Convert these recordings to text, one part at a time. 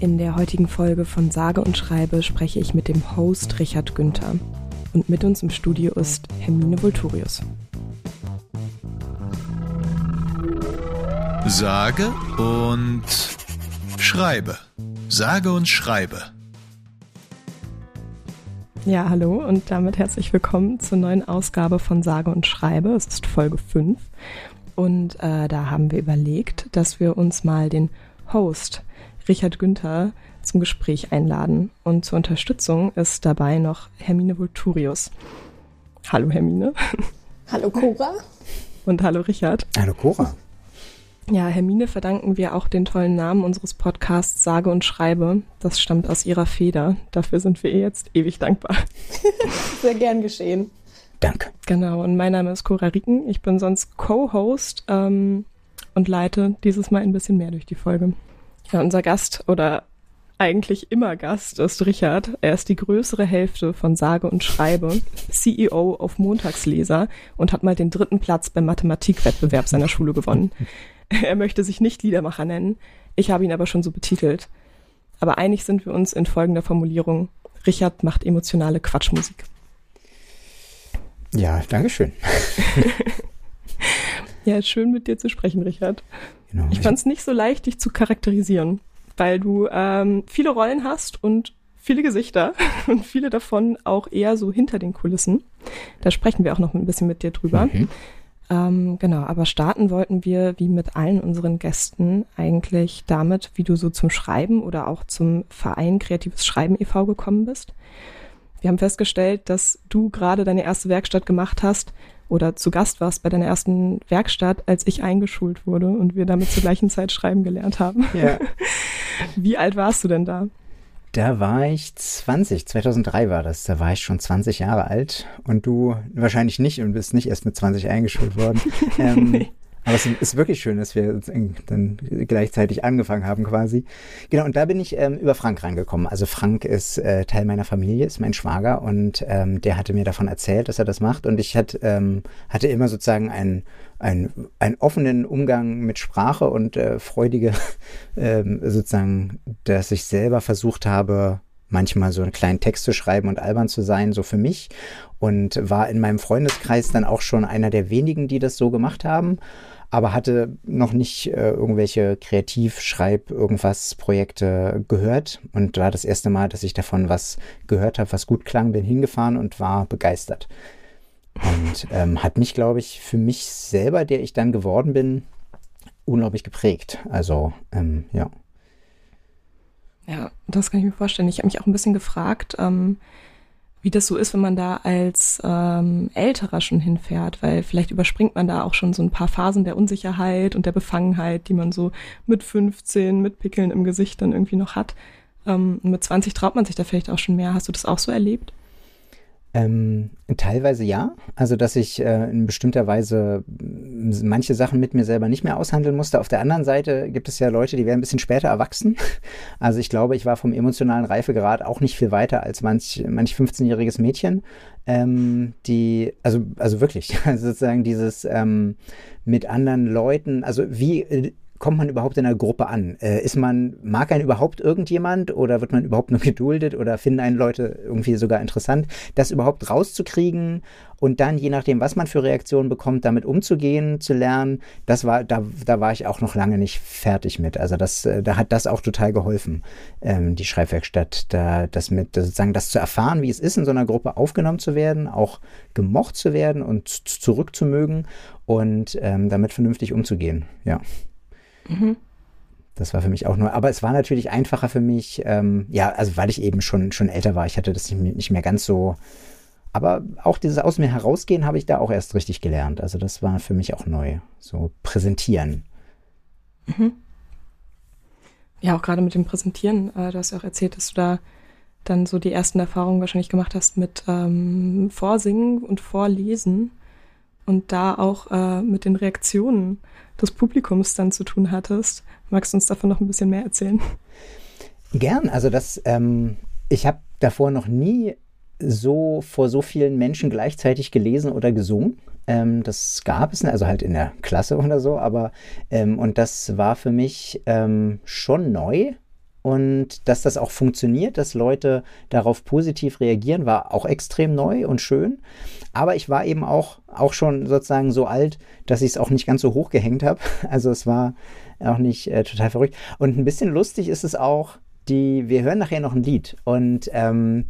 In der heutigen Folge von Sage und Schreibe spreche ich mit dem Host Richard Günther. Und mit uns im Studio ist Hermine Volturius. Sage und Schreibe. Sage und Schreibe. Ja, hallo und damit herzlich willkommen zur neuen Ausgabe von Sage und Schreibe. Es ist Folge 5 und äh, da haben wir überlegt, dass wir uns mal den Host Richard Günther zum Gespräch einladen. Und zur Unterstützung ist dabei noch Hermine Vulturius. Hallo Hermine. Hallo Cora. Und hallo Richard. Hallo Cora. Ja, Hermine verdanken wir auch den tollen Namen unseres Podcasts Sage und Schreibe. Das stammt aus ihrer Feder. Dafür sind wir ihr jetzt ewig dankbar. Sehr gern geschehen. Danke. Genau, und mein Name ist Cora Rieken. Ich bin sonst Co-Host ähm, und leite dieses Mal ein bisschen mehr durch die Folge. Ja, unser Gast oder eigentlich immer Gast ist Richard. Er ist die größere Hälfte von Sage und Schreibe, CEO auf Montagsleser und hat mal den dritten Platz beim Mathematikwettbewerb seiner Schule gewonnen. Er möchte sich nicht Liedermacher nennen. Ich habe ihn aber schon so betitelt. Aber einig sind wir uns in folgender Formulierung. Richard macht emotionale Quatschmusik. Ja, Dankeschön. ja, schön mit dir zu sprechen, Richard. Genau. Ich fand es nicht so leicht, dich zu charakterisieren, weil du ähm, viele Rollen hast und viele Gesichter und viele davon auch eher so hinter den Kulissen. Da sprechen wir auch noch ein bisschen mit dir drüber. Mhm. Ähm, genau, aber starten wollten wir, wie mit allen unseren Gästen, eigentlich damit, wie du so zum Schreiben oder auch zum Verein Kreatives Schreiben e.V. gekommen bist. Wir haben festgestellt, dass du gerade deine erste Werkstatt gemacht hast oder zu Gast warst bei deiner ersten Werkstatt, als ich eingeschult wurde und wir damit zur gleichen Zeit schreiben gelernt haben. Ja. Wie alt warst du denn da? Da war ich 20, 2003 war das, da war ich schon 20 Jahre alt und du wahrscheinlich nicht und bist nicht erst mit 20 eingeschult worden. ähm, nee. Aber es ist wirklich schön, dass wir dann gleichzeitig angefangen haben quasi. Genau, und da bin ich ähm, über Frank reingekommen. Also Frank ist äh, Teil meiner Familie, ist mein Schwager und ähm, der hatte mir davon erzählt, dass er das macht. Und ich hat, ähm, hatte immer sozusagen einen, einen, einen offenen Umgang mit Sprache und äh, freudige ähm, sozusagen, dass ich selber versucht habe, manchmal so einen kleinen Text zu schreiben und albern zu sein, so für mich. Und war in meinem Freundeskreis dann auch schon einer der wenigen, die das so gemacht haben aber hatte noch nicht äh, irgendwelche Kreativ-Schreib-, irgendwas Projekte gehört und war das erste Mal, dass ich davon was gehört habe, was gut klang, bin hingefahren und war begeistert. Und ähm, hat mich, glaube ich, für mich selber, der ich dann geworden bin, unglaublich geprägt. Also, ähm, ja. Ja, das kann ich mir vorstellen. Ich habe mich auch ein bisschen gefragt, ähm, wie das so ist, wenn man da als ähm, Älterer schon hinfährt, weil vielleicht überspringt man da auch schon so ein paar Phasen der Unsicherheit und der Befangenheit, die man so mit 15, mit Pickeln im Gesicht dann irgendwie noch hat. Ähm, mit 20 traut man sich da vielleicht auch schon mehr. Hast du das auch so erlebt? Ähm, teilweise ja. Also, dass ich äh, in bestimmter Weise manche Sachen mit mir selber nicht mehr aushandeln musste. Auf der anderen Seite gibt es ja Leute, die werden ein bisschen später erwachsen. Also, ich glaube, ich war vom emotionalen Reifegrad auch nicht viel weiter als manch, manch 15-jähriges Mädchen. Ähm, die, also, also wirklich, also sozusagen dieses ähm, mit anderen Leuten, also wie äh, kommt man überhaupt in einer Gruppe an? Äh, ist man, mag einen überhaupt irgendjemand oder wird man überhaupt nur geduldet oder finden einen Leute irgendwie sogar interessant? Das überhaupt rauszukriegen und dann, je nachdem, was man für Reaktionen bekommt, damit umzugehen, zu lernen, das war, da, da war ich auch noch lange nicht fertig mit. Also das, äh, da hat das auch total geholfen, ähm, die Schreibwerkstatt, da, das mit, sozusagen, das zu erfahren, wie es ist, in so einer Gruppe aufgenommen zu werden, auch gemocht zu werden und zurückzumögen und ähm, damit vernünftig umzugehen, ja. Mhm. Das war für mich auch nur, aber es war natürlich einfacher für mich, ähm, ja, also weil ich eben schon, schon älter war. Ich hatte das nicht mehr ganz so, aber auch dieses aus mir herausgehen habe ich da auch erst richtig gelernt. Also das war für mich auch neu. So präsentieren. Mhm. Ja, auch gerade mit dem Präsentieren. Äh, du hast ja auch erzählt, dass du da dann so die ersten Erfahrungen wahrscheinlich gemacht hast mit ähm, Vorsingen und Vorlesen und da auch äh, mit den Reaktionen des Publikums dann zu tun hattest. Magst du uns davon noch ein bisschen mehr erzählen? Gern. Also das, ähm, ich habe davor noch nie so vor so vielen Menschen gleichzeitig gelesen oder gesungen. Ähm, das gab es, also halt in der Klasse oder so, aber ähm, und das war für mich ähm, schon neu und dass das auch funktioniert, dass Leute darauf positiv reagieren, war auch extrem neu und schön. Aber ich war eben auch, auch schon sozusagen so alt, dass ich es auch nicht ganz so hoch gehängt habe. Also es war auch nicht äh, total verrückt. Und ein bisschen lustig ist es auch, die, wir hören nachher noch ein Lied und ähm,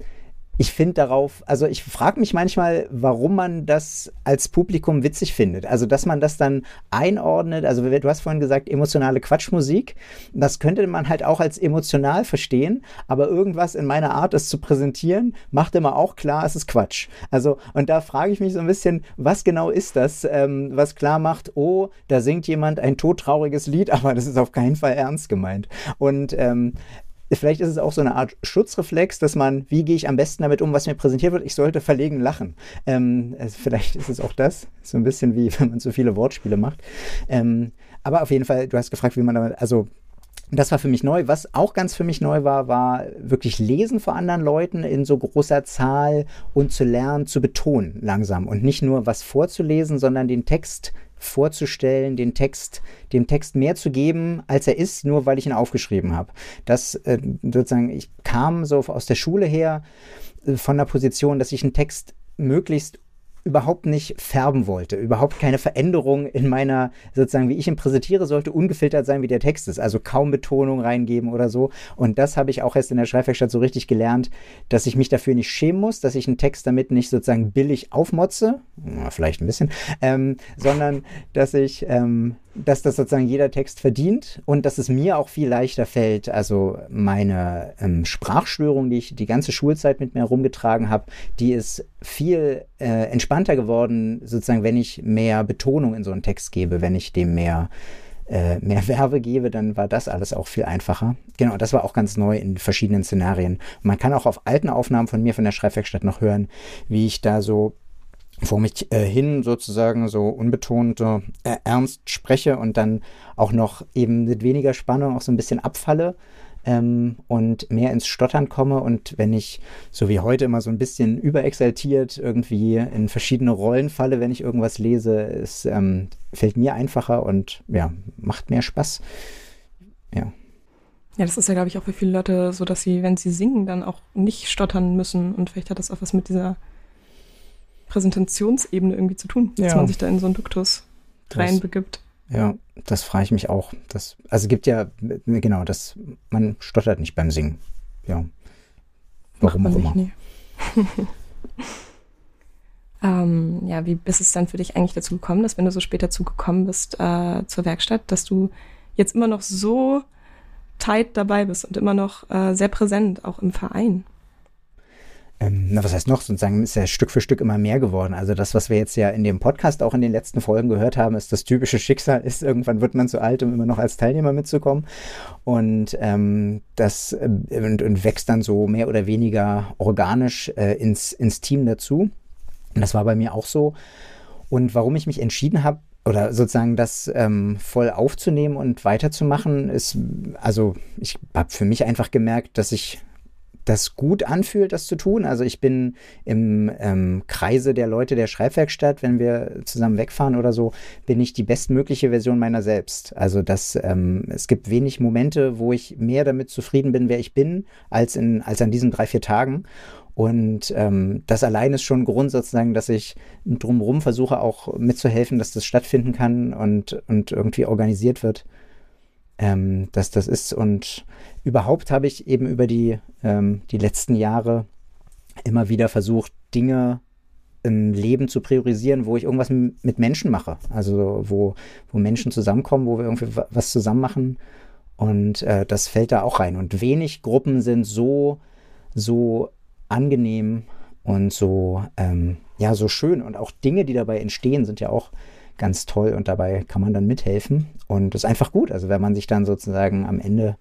ich finde darauf, also ich frage mich manchmal, warum man das als Publikum witzig findet. Also, dass man das dann einordnet. Also, du hast vorhin gesagt, emotionale Quatschmusik. Das könnte man halt auch als emotional verstehen. Aber irgendwas in meiner Art, es zu präsentieren, macht immer auch klar, es ist Quatsch. Also, und da frage ich mich so ein bisschen, was genau ist das, ähm, was klar macht, oh, da singt jemand ein todtrauriges Lied, aber das ist auf keinen Fall ernst gemeint. Und ähm, Vielleicht ist es auch so eine Art Schutzreflex, dass man, wie gehe ich am besten damit um, was mir präsentiert wird? Ich sollte verlegen lachen. Ähm, also vielleicht ist es auch das, so ein bisschen wie wenn man so viele Wortspiele macht. Ähm, aber auf jeden Fall, du hast gefragt, wie man damit, also das war für mich neu. Was auch ganz für mich neu war, war wirklich Lesen vor anderen Leuten in so großer Zahl und zu lernen, zu betonen langsam und nicht nur was vorzulesen, sondern den Text vorzustellen, den Text, dem Text mehr zu geben, als er ist, nur weil ich ihn aufgeschrieben habe. Das äh, sozusagen, ich kam so aus der Schule her äh, von der Position, dass ich einen Text möglichst überhaupt nicht färben wollte, überhaupt keine Veränderung in meiner, sozusagen, wie ich ihn präsentiere, sollte ungefiltert sein, wie der Text ist. Also kaum Betonung reingeben oder so. Und das habe ich auch erst in der Schreibwerkstatt so richtig gelernt, dass ich mich dafür nicht schämen muss, dass ich einen Text damit nicht sozusagen billig aufmotze, vielleicht ein bisschen, ähm, sondern dass ich ähm, dass das sozusagen jeder Text verdient und dass es mir auch viel leichter fällt, also meine ähm, Sprachstörung, die ich die ganze Schulzeit mit mir herumgetragen habe, die ist viel äh, entspannter geworden, sozusagen, wenn ich mehr Betonung in so einen Text gebe, wenn ich dem mehr äh, mehr Werbe gebe, dann war das alles auch viel einfacher. Genau, das war auch ganz neu in verschiedenen Szenarien. Man kann auch auf alten Aufnahmen von mir von der Schreibwerkstatt noch hören, wie ich da so vor mich äh, hin sozusagen so unbetont äh, ernst spreche und dann auch noch eben mit weniger Spannung auch so ein bisschen abfalle ähm, und mehr ins Stottern komme und wenn ich so wie heute immer so ein bisschen überexaltiert irgendwie in verschiedene Rollen falle, wenn ich irgendwas lese, es ähm, fällt mir einfacher und ja, macht mehr Spaß. Ja. Ja, das ist ja, glaube ich, auch für viele Leute so, dass sie, wenn sie singen, dann auch nicht stottern müssen. Und vielleicht hat das auch was mit dieser Präsentationsebene irgendwie zu tun, dass ja. man sich da in so einen Duktus reinbegibt. Ja, das frage ich mich auch. Das, also gibt ja, genau, das, man stottert nicht beim Singen. Ja. Warum auch immer. ähm, ja, wie ist es dann für dich eigentlich dazu gekommen, dass wenn du so spät dazu gekommen bist äh, zur Werkstatt, dass du jetzt immer noch so tight dabei bist und immer noch äh, sehr präsent, auch im Verein? Ähm, na, was heißt noch, sozusagen ist ja Stück für Stück immer mehr geworden. Also das, was wir jetzt ja in dem Podcast auch in den letzten Folgen gehört haben, ist das typische Schicksal, ist irgendwann wird man zu alt, um immer noch als Teilnehmer mitzukommen. Und ähm, das äh, und, und wächst dann so mehr oder weniger organisch äh, ins, ins Team dazu. Und das war bei mir auch so. Und warum ich mich entschieden habe, oder sozusagen das ähm, voll aufzunehmen und weiterzumachen, ist, also ich habe für mich einfach gemerkt, dass ich das gut anfühlt, das zu tun. Also ich bin im ähm, Kreise der Leute der Schreibwerkstatt, wenn wir zusammen wegfahren oder so, bin ich die bestmögliche Version meiner selbst. Also das, ähm, es gibt wenig Momente, wo ich mehr damit zufrieden bin, wer ich bin, als, in, als an diesen drei, vier Tagen. Und ähm, das allein ist schon Grund sozusagen, dass ich drumherum versuche auch mitzuhelfen, dass das stattfinden kann und, und irgendwie organisiert wird ähm, dass das ist. Und überhaupt habe ich eben über die, ähm, die letzten Jahre immer wieder versucht, Dinge im Leben zu priorisieren, wo ich irgendwas mit Menschen mache. Also wo, wo Menschen zusammenkommen, wo wir irgendwie was zusammen machen. Und äh, das fällt da auch rein. Und wenig Gruppen sind so, so angenehm und so, ähm, ja, so schön. Und auch Dinge, die dabei entstehen, sind ja auch ganz toll und dabei kann man dann mithelfen. Und das ist einfach gut. Also wenn man sich dann sozusagen am Ende,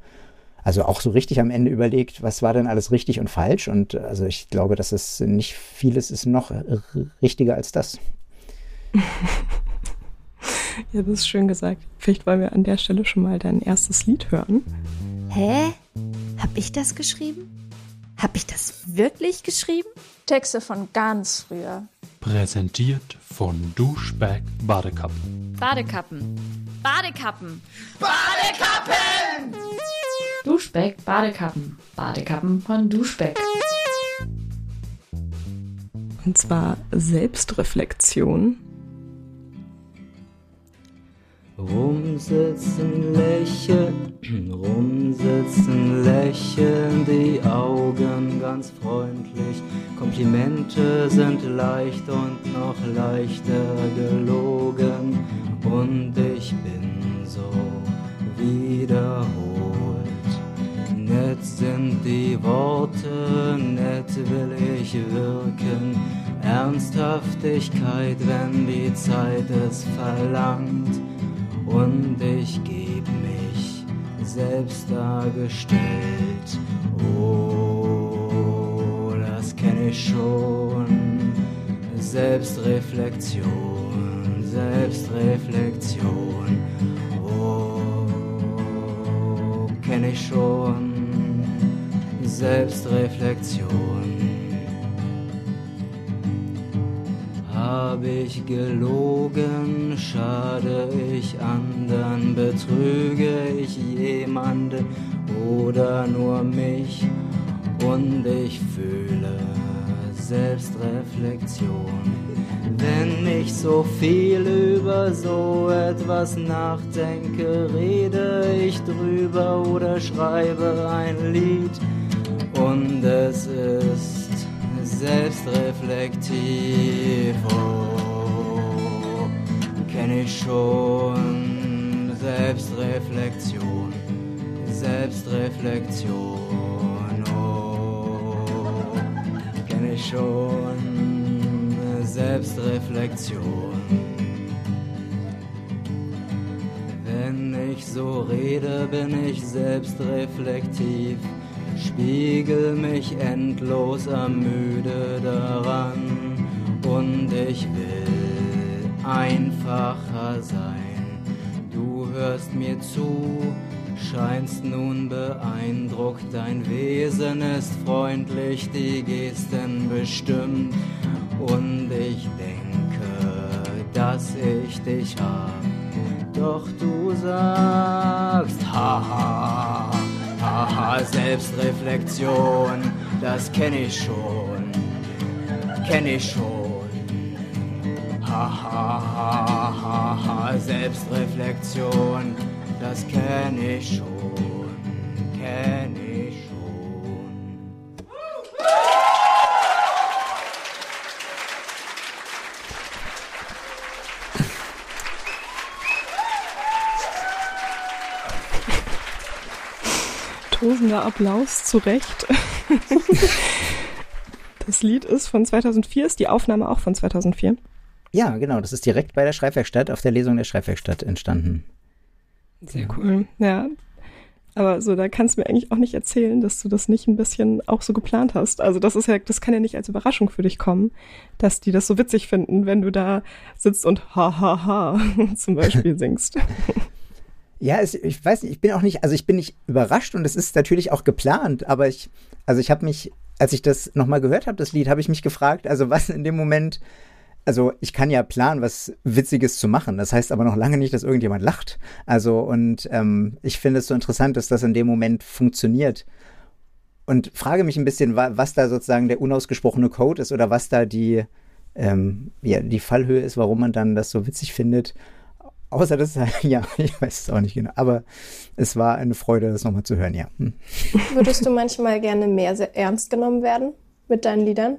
also auch so richtig am Ende überlegt, was war denn alles richtig und falsch. Und also ich glaube, dass es nicht vieles ist noch richtiger als das. ja, das ist schön gesagt. Vielleicht wollen wir an der Stelle schon mal dein erstes Lied hören. Hä? Hab ich das geschrieben? Hab ich das wirklich geschrieben? Texte von ganz früher. Präsentiert von Duschback Badekappen. Badekappen. Badekappen. Badekappen! Duschbeck Badekappen. Badekappen von Duschbeck. Und zwar Selbstreflexion. Rumsitzen, lächeln, rumsitzen, lächeln, die Augen ganz freundlich. Komplimente sind leicht und noch leichter gelogen. Und ich bin so wiederholt. Nett sind die Worte, nett will ich wirken. Ernsthaftigkeit, wenn die Zeit es verlangt und ich geb mich selbst dargestellt. Oh, das kenne ich schon. Selbstreflexion, Selbstreflexion. Oh, kenne ich schon. Selbstreflexion. Hab ich gelogen, schade ich anderen, betrüge ich jemanden oder nur mich und ich fühle Selbstreflexion. Wenn ich so viel über so etwas nachdenke, rede ich drüber oder schreibe ein Lied und es ist selbstreflektiv. Oh, kenne ich schon Selbstreflexion, Selbstreflexion. Oh, kenne ich schon Selbstreflexion. Wenn ich so rede, bin ich selbstreflektiv spiegel mich endlos ermüde daran und ich will einfacher sein. Du hörst mir zu, scheinst nun beeindruckt, dein Wesen ist freundlich, die Gesten bestimmt und ich denke, dass ich dich hab. Doch du sagst, haha Haha, Selbstreflexion, das kenne ich schon, kenne ich schon. Haha, ha, ha, ha, Selbstreflexion, das kenne ich schon, Applaus zu Recht. das Lied ist von 2004, ist die Aufnahme auch von 2004? Ja, genau. Das ist direkt bei der Schreibwerkstatt auf der Lesung der Schreibwerkstatt entstanden. Sehr cool. Ja. Aber so, da kannst du mir eigentlich auch nicht erzählen, dass du das nicht ein bisschen auch so geplant hast. Also das ist ja, das kann ja nicht als Überraschung für dich kommen, dass die das so witzig finden, wenn du da sitzt und ha ha ha zum Beispiel singst. Ja, es, ich weiß nicht, ich bin auch nicht, also ich bin nicht überrascht und es ist natürlich auch geplant, aber ich, also ich habe mich, als ich das nochmal gehört habe, das Lied, habe ich mich gefragt, also was in dem Moment, also ich kann ja planen, was Witziges zu machen. Das heißt aber noch lange nicht, dass irgendjemand lacht. Also und ähm, ich finde es so interessant, dass das in dem Moment funktioniert. Und frage mich ein bisschen, was da sozusagen der unausgesprochene Code ist oder was da die, ähm, ja, die Fallhöhe ist, warum man dann das so witzig findet. Außer das, ja, ich weiß es auch nicht genau. Aber es war eine Freude, das nochmal zu hören, ja. Hm. Würdest du manchmal gerne mehr ernst genommen werden mit deinen Liedern?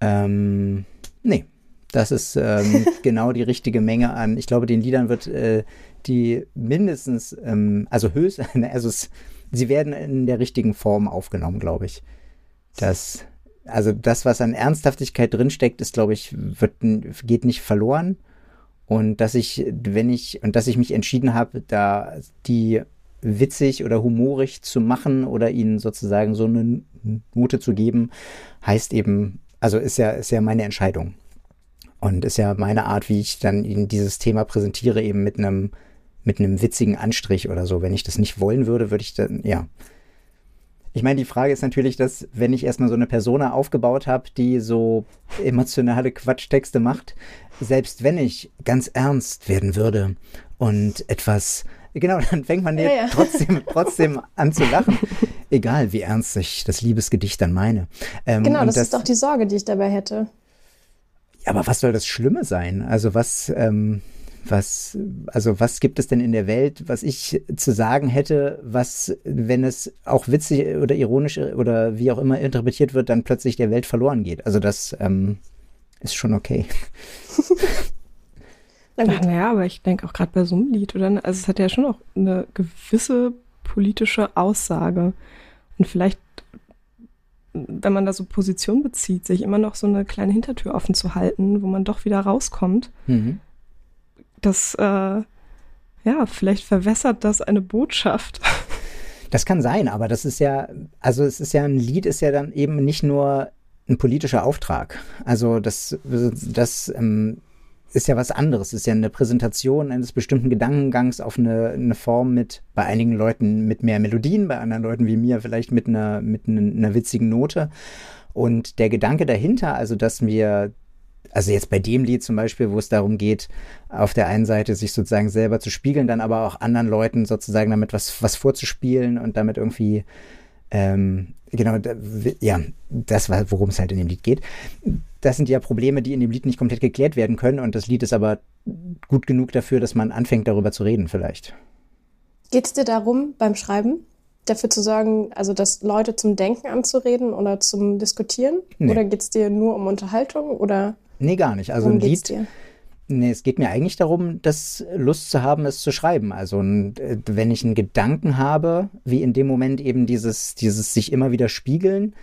Ähm, nee. Das ist ähm, genau die richtige Menge an. Ich glaube, den Liedern wird äh, die mindestens, ähm, also höchst, also es, sie werden in der richtigen Form aufgenommen, glaube ich. Das, also das, was an Ernsthaftigkeit drinsteckt, ist, glaube ich, wird, geht nicht verloren und dass ich, wenn ich, und dass ich mich entschieden habe, da die witzig oder humorig zu machen oder ihnen sozusagen so eine Note zu geben, heißt eben, also ist ja, ist ja meine Entscheidung. Und ist ja meine Art, wie ich dann ihnen dieses Thema präsentiere, eben mit einem, mit einem witzigen Anstrich oder so. Wenn ich das nicht wollen würde, würde ich dann, ja, ich meine, die Frage ist natürlich, dass wenn ich erstmal so eine Persona aufgebaut habe, die so emotionale Quatschtexte macht, selbst wenn ich ganz ernst werden würde und etwas Genau, dann fängt man ja, ja. Trotzdem, trotzdem an zu lachen. Egal, wie ernst ich das Liebesgedicht dann meine. Ähm, genau, das, das, ist doch die Sorge, die ich dabei hätte. Aber was soll das Schlimme sein? Also was, ähm, was, also was gibt es denn in der Welt, was ich zu sagen hätte, was, wenn es auch witzig oder ironisch oder wie auch immer interpretiert wird, dann plötzlich der Welt verloren geht? Also das ähm, ist schon okay. naja, aber ich denke auch gerade bei so einem Lied, oder? Also es hat ja schon auch eine gewisse politische Aussage. Und vielleicht wenn man da so Position bezieht, sich immer noch so eine kleine Hintertür offen zu halten, wo man doch wieder rauskommt. Mhm. Das, äh, ja, vielleicht verwässert das eine Botschaft. Das kann sein, aber das ist ja, also es ist ja ein Lied, ist ja dann eben nicht nur ein politischer Auftrag. Also das, das ähm, ist ja was anderes. Es ist ja eine Präsentation eines bestimmten Gedankengangs auf eine, eine Form mit, bei einigen Leuten mit mehr Melodien, bei anderen Leuten wie mir vielleicht mit einer, mit einer, einer witzigen Note. Und der Gedanke dahinter, also dass wir also jetzt bei dem Lied zum Beispiel, wo es darum geht, auf der einen Seite sich sozusagen selber zu spiegeln, dann aber auch anderen Leuten sozusagen damit was, was vorzuspielen und damit irgendwie, ähm, genau, ja, das war, worum es halt in dem Lied geht das sind ja Probleme, die in dem Lied nicht komplett geklärt werden können. Und das Lied ist aber gut genug dafür, dass man anfängt, darüber zu reden, vielleicht. Geht es dir darum, beim Schreiben dafür zu sorgen, also dass Leute zum Denken anzureden oder zum Diskutieren? Nee. Oder geht es dir nur um Unterhaltung? Oder nee, gar nicht. Also ein Lied. Dir? Nee, es geht mir eigentlich darum, das Lust zu haben, es zu schreiben. Also wenn ich einen Gedanken habe, wie in dem Moment eben dieses, dieses sich immer wieder spiegeln,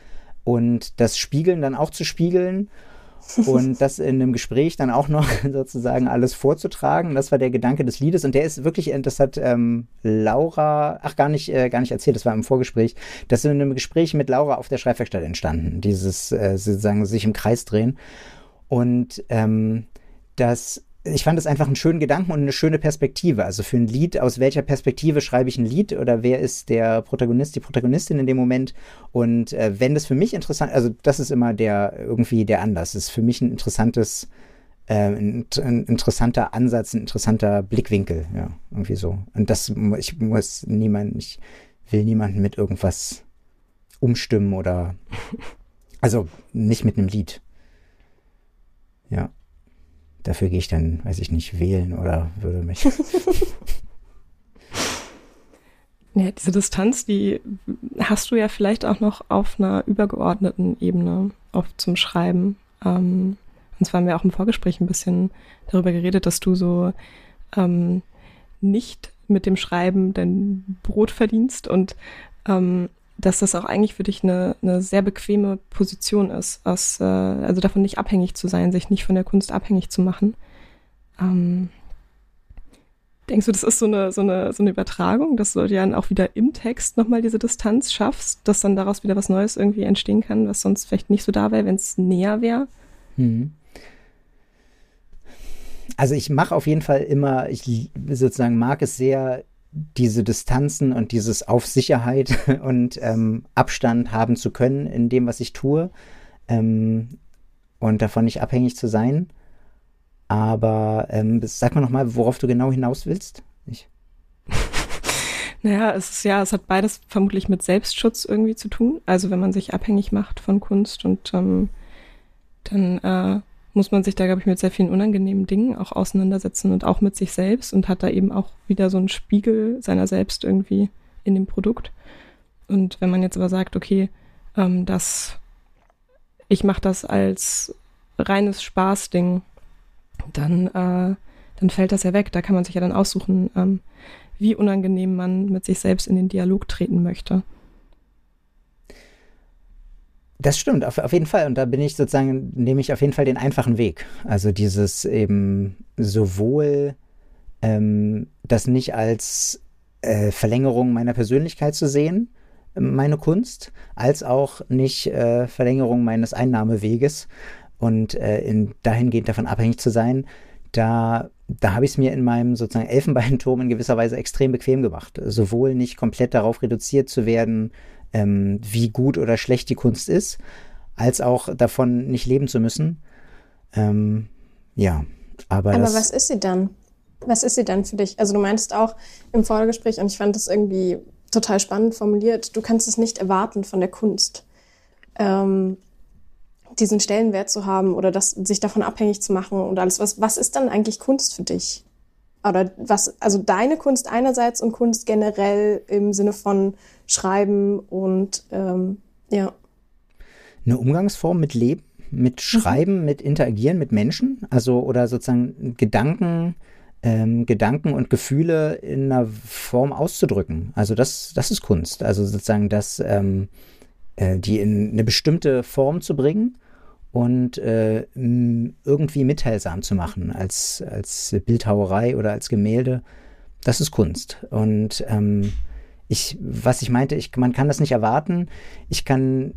und das Spiegeln dann auch zu spiegeln und das in einem Gespräch dann auch noch sozusagen alles vorzutragen. Das war der Gedanke des Liedes und der ist wirklich, das hat ähm, Laura, ach gar nicht, äh, gar nicht erzählt, das war im Vorgespräch, das ist in einem Gespräch mit Laura auf der Schreibwerkstatt entstanden, dieses äh, sozusagen sich im Kreis drehen und ähm, das ich fand es einfach einen schönen Gedanken und eine schöne Perspektive. Also für ein Lied, aus welcher Perspektive schreibe ich ein Lied oder wer ist der Protagonist, die Protagonistin in dem Moment? Und äh, wenn das für mich interessant, also das ist immer der irgendwie der Anlass. Das ist für mich ein interessantes, äh, ein, ein, interessanter Ansatz, ein interessanter Blickwinkel, ja, irgendwie so. Und das, ich muss niemand, ich will niemanden mit irgendwas umstimmen oder, also nicht mit einem Lied. Ja. Dafür gehe ich dann, weiß ich nicht, wählen oder würde mich. ja, diese Distanz, die hast du ja vielleicht auch noch auf einer übergeordneten Ebene oft zum Schreiben. Ähm, und zwar haben wir auch im Vorgespräch ein bisschen darüber geredet, dass du so ähm, nicht mit dem Schreiben dein Brot verdienst und ähm, dass das auch eigentlich für dich eine, eine sehr bequeme Position ist, aus, äh, also davon nicht abhängig zu sein, sich nicht von der Kunst abhängig zu machen. Ähm, denkst du, das ist so eine, so eine, so eine Übertragung, dass du dann auch wieder im Text nochmal diese Distanz schaffst, dass dann daraus wieder was Neues irgendwie entstehen kann, was sonst vielleicht nicht so da wäre, wenn es näher wäre? Hm. Also ich mache auf jeden Fall immer, ich sozusagen mag es sehr, diese Distanzen und dieses auf Sicherheit und ähm, Abstand haben zu können in dem, was ich tue ähm, und davon nicht abhängig zu sein. Aber ähm, sag mal nochmal, worauf du genau hinaus willst. Ich. naja, es ist ja, es hat beides vermutlich mit Selbstschutz irgendwie zu tun. Also wenn man sich abhängig macht von Kunst und ähm, dann äh, muss man sich da, glaube ich, mit sehr vielen unangenehmen Dingen auch auseinandersetzen und auch mit sich selbst und hat da eben auch wieder so einen Spiegel seiner selbst irgendwie in dem Produkt. Und wenn man jetzt aber sagt, okay, ähm, das, ich mache das als reines Spaßding, dann, äh, dann fällt das ja weg. Da kann man sich ja dann aussuchen, ähm, wie unangenehm man mit sich selbst in den Dialog treten möchte. Das stimmt, auf, auf jeden Fall. Und da bin ich sozusagen, nehme ich auf jeden Fall den einfachen Weg. Also dieses eben sowohl ähm, das nicht als äh, Verlängerung meiner Persönlichkeit zu sehen, meine Kunst, als auch nicht äh, Verlängerung meines Einnahmeweges und äh, in, dahingehend davon abhängig zu sein, da, da habe ich es mir in meinem sozusagen Elfenbeinturm in gewisser Weise extrem bequem gemacht. Sowohl nicht komplett darauf reduziert zu werden, ähm, wie gut oder schlecht die Kunst ist, als auch davon nicht leben zu müssen. Ähm, ja, aber. Aber was ist sie dann? Was ist sie denn für dich? Also du meinst auch im Vorgespräch, und ich fand das irgendwie total spannend formuliert, du kannst es nicht erwarten von der Kunst, ähm, diesen Stellenwert zu haben oder das, sich davon abhängig zu machen und alles. Was, was ist dann eigentlich Kunst für dich? Oder was, also deine Kunst einerseits und Kunst generell im Sinne von Schreiben und ähm, ja. Eine Umgangsform mit Leben, mit mhm. Schreiben, mhm. mit Interagieren mit Menschen, also oder sozusagen Gedanken, ähm, Gedanken und Gefühle in einer Form auszudrücken. Also das, das ist Kunst. Also sozusagen das, ähm, äh, die in eine bestimmte Form zu bringen und äh, irgendwie mitteilsam zu machen als, als Bildhauerei oder als Gemälde. Das ist Kunst. Und ähm, ich, was ich meinte, ich, man kann das nicht erwarten. Ich kann,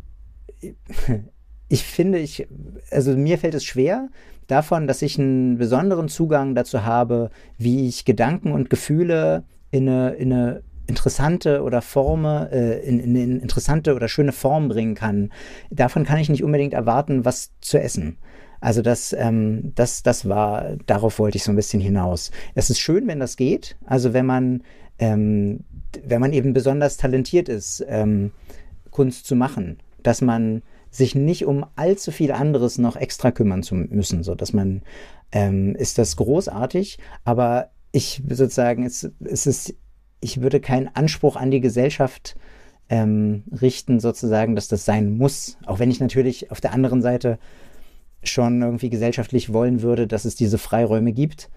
ich finde, ich, also mir fällt es schwer, davon, dass ich einen besonderen Zugang dazu habe, wie ich Gedanken und Gefühle in eine, in eine interessante oder Forme, äh, in, in eine interessante oder schöne Form bringen kann. Davon kann ich nicht unbedingt erwarten, was zu essen. Also das, ähm, das, das war, darauf wollte ich so ein bisschen hinaus. Es ist schön, wenn das geht. Also wenn man, ähm, wenn man eben besonders talentiert ist, ähm, Kunst zu machen, dass man sich nicht um allzu viel anderes noch extra kümmern zu müssen, so dass man ähm, ist das großartig, aber ich sozusagen, es, es ist, ich würde keinen Anspruch an die Gesellschaft ähm, richten, sozusagen, dass das sein muss. Auch wenn ich natürlich auf der anderen Seite schon irgendwie gesellschaftlich wollen würde, dass es diese Freiräume gibt.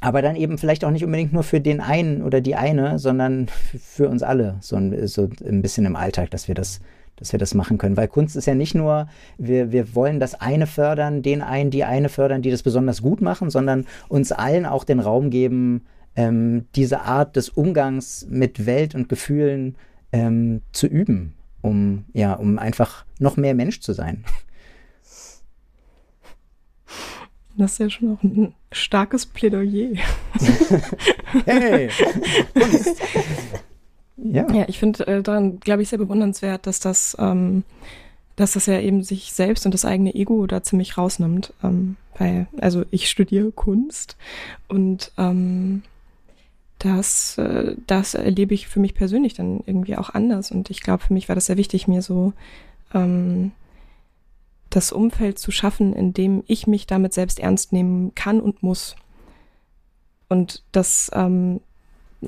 Aber dann eben vielleicht auch nicht unbedingt nur für den einen oder die eine, sondern für uns alle, so ein, so ein bisschen im Alltag, dass wir das dass wir das machen können. Weil Kunst ist ja nicht nur, wir, wir wollen das eine fördern, den einen, die eine fördern, die das besonders gut machen, sondern uns allen auch den Raum geben, ähm, diese Art des Umgangs mit Welt und Gefühlen ähm, zu üben, um, ja, um einfach noch mehr Mensch zu sein. Das ist ja schon auch ein starkes Plädoyer. hey! Ja. Ja, ich finde äh, daran, glaube ich, sehr bewundernswert, dass das, ähm, dass das ja eben sich selbst und das eigene Ego da ziemlich rausnimmt. Ähm, weil, also ich studiere Kunst und ähm, das, äh, das erlebe ich für mich persönlich dann irgendwie auch anders. Und ich glaube, für mich war das sehr wichtig, mir so ähm, das Umfeld zu schaffen, in dem ich mich damit selbst ernst nehmen kann und muss. Und das ähm,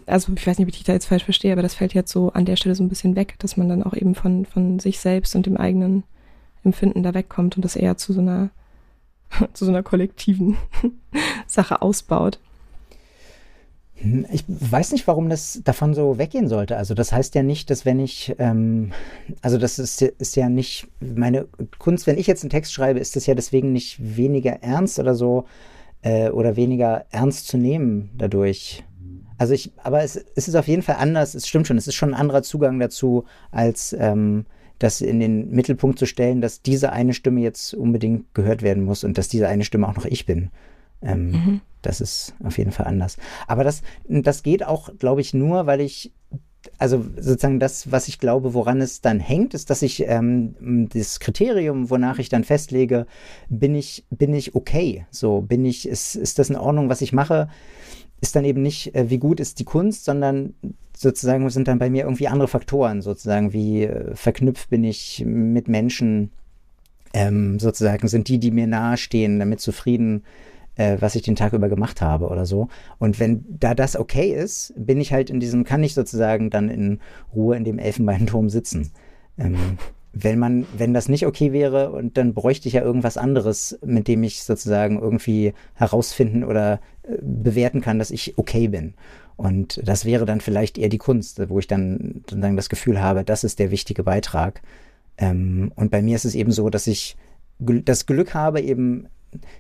also ich weiß nicht, ob ich dich da jetzt falsch verstehe, aber das fällt jetzt so an der Stelle so ein bisschen weg, dass man dann auch eben von, von sich selbst und dem eigenen Empfinden da wegkommt und das eher zu so einer, zu so einer kollektiven Sache ausbaut. Ich weiß nicht, warum das davon so weggehen sollte. Also das heißt ja nicht, dass wenn ich, ähm, also das ist, ist ja nicht meine Kunst, wenn ich jetzt einen Text schreibe, ist das ja deswegen nicht weniger ernst oder so äh, oder weniger ernst zu nehmen dadurch. Also ich, aber es, es ist auf jeden Fall anders, es stimmt schon, es ist schon ein anderer Zugang dazu, als ähm, das in den Mittelpunkt zu stellen, dass diese eine Stimme jetzt unbedingt gehört werden muss und dass diese eine Stimme auch noch ich bin. Ähm, mhm. Das ist auf jeden Fall anders. Aber das, das geht auch, glaube ich, nur, weil ich also sozusagen das, was ich glaube, woran es dann hängt, ist, dass ich ähm, das Kriterium, wonach ich dann festlege, bin ich, bin ich okay? So, bin ich, ist, ist das in Ordnung, was ich mache? ist dann eben nicht, äh, wie gut ist die Kunst, sondern sozusagen sind dann bei mir irgendwie andere Faktoren, sozusagen, wie äh, verknüpft bin ich mit Menschen, ähm, sozusagen sind die, die mir nahestehen, damit zufrieden, äh, was ich den Tag über gemacht habe oder so. Und wenn da das okay ist, bin ich halt in diesem, kann ich sozusagen dann in Ruhe in dem Elfenbeinturm sitzen. Ähm, wenn man, wenn das nicht okay wäre und dann bräuchte ich ja irgendwas anderes, mit dem ich sozusagen irgendwie herausfinden oder äh, bewerten kann, dass ich okay bin. Und das wäre dann vielleicht eher die Kunst, wo ich dann sozusagen das Gefühl habe, das ist der wichtige Beitrag. Ähm, und bei mir ist es eben so, dass ich das Glück habe, eben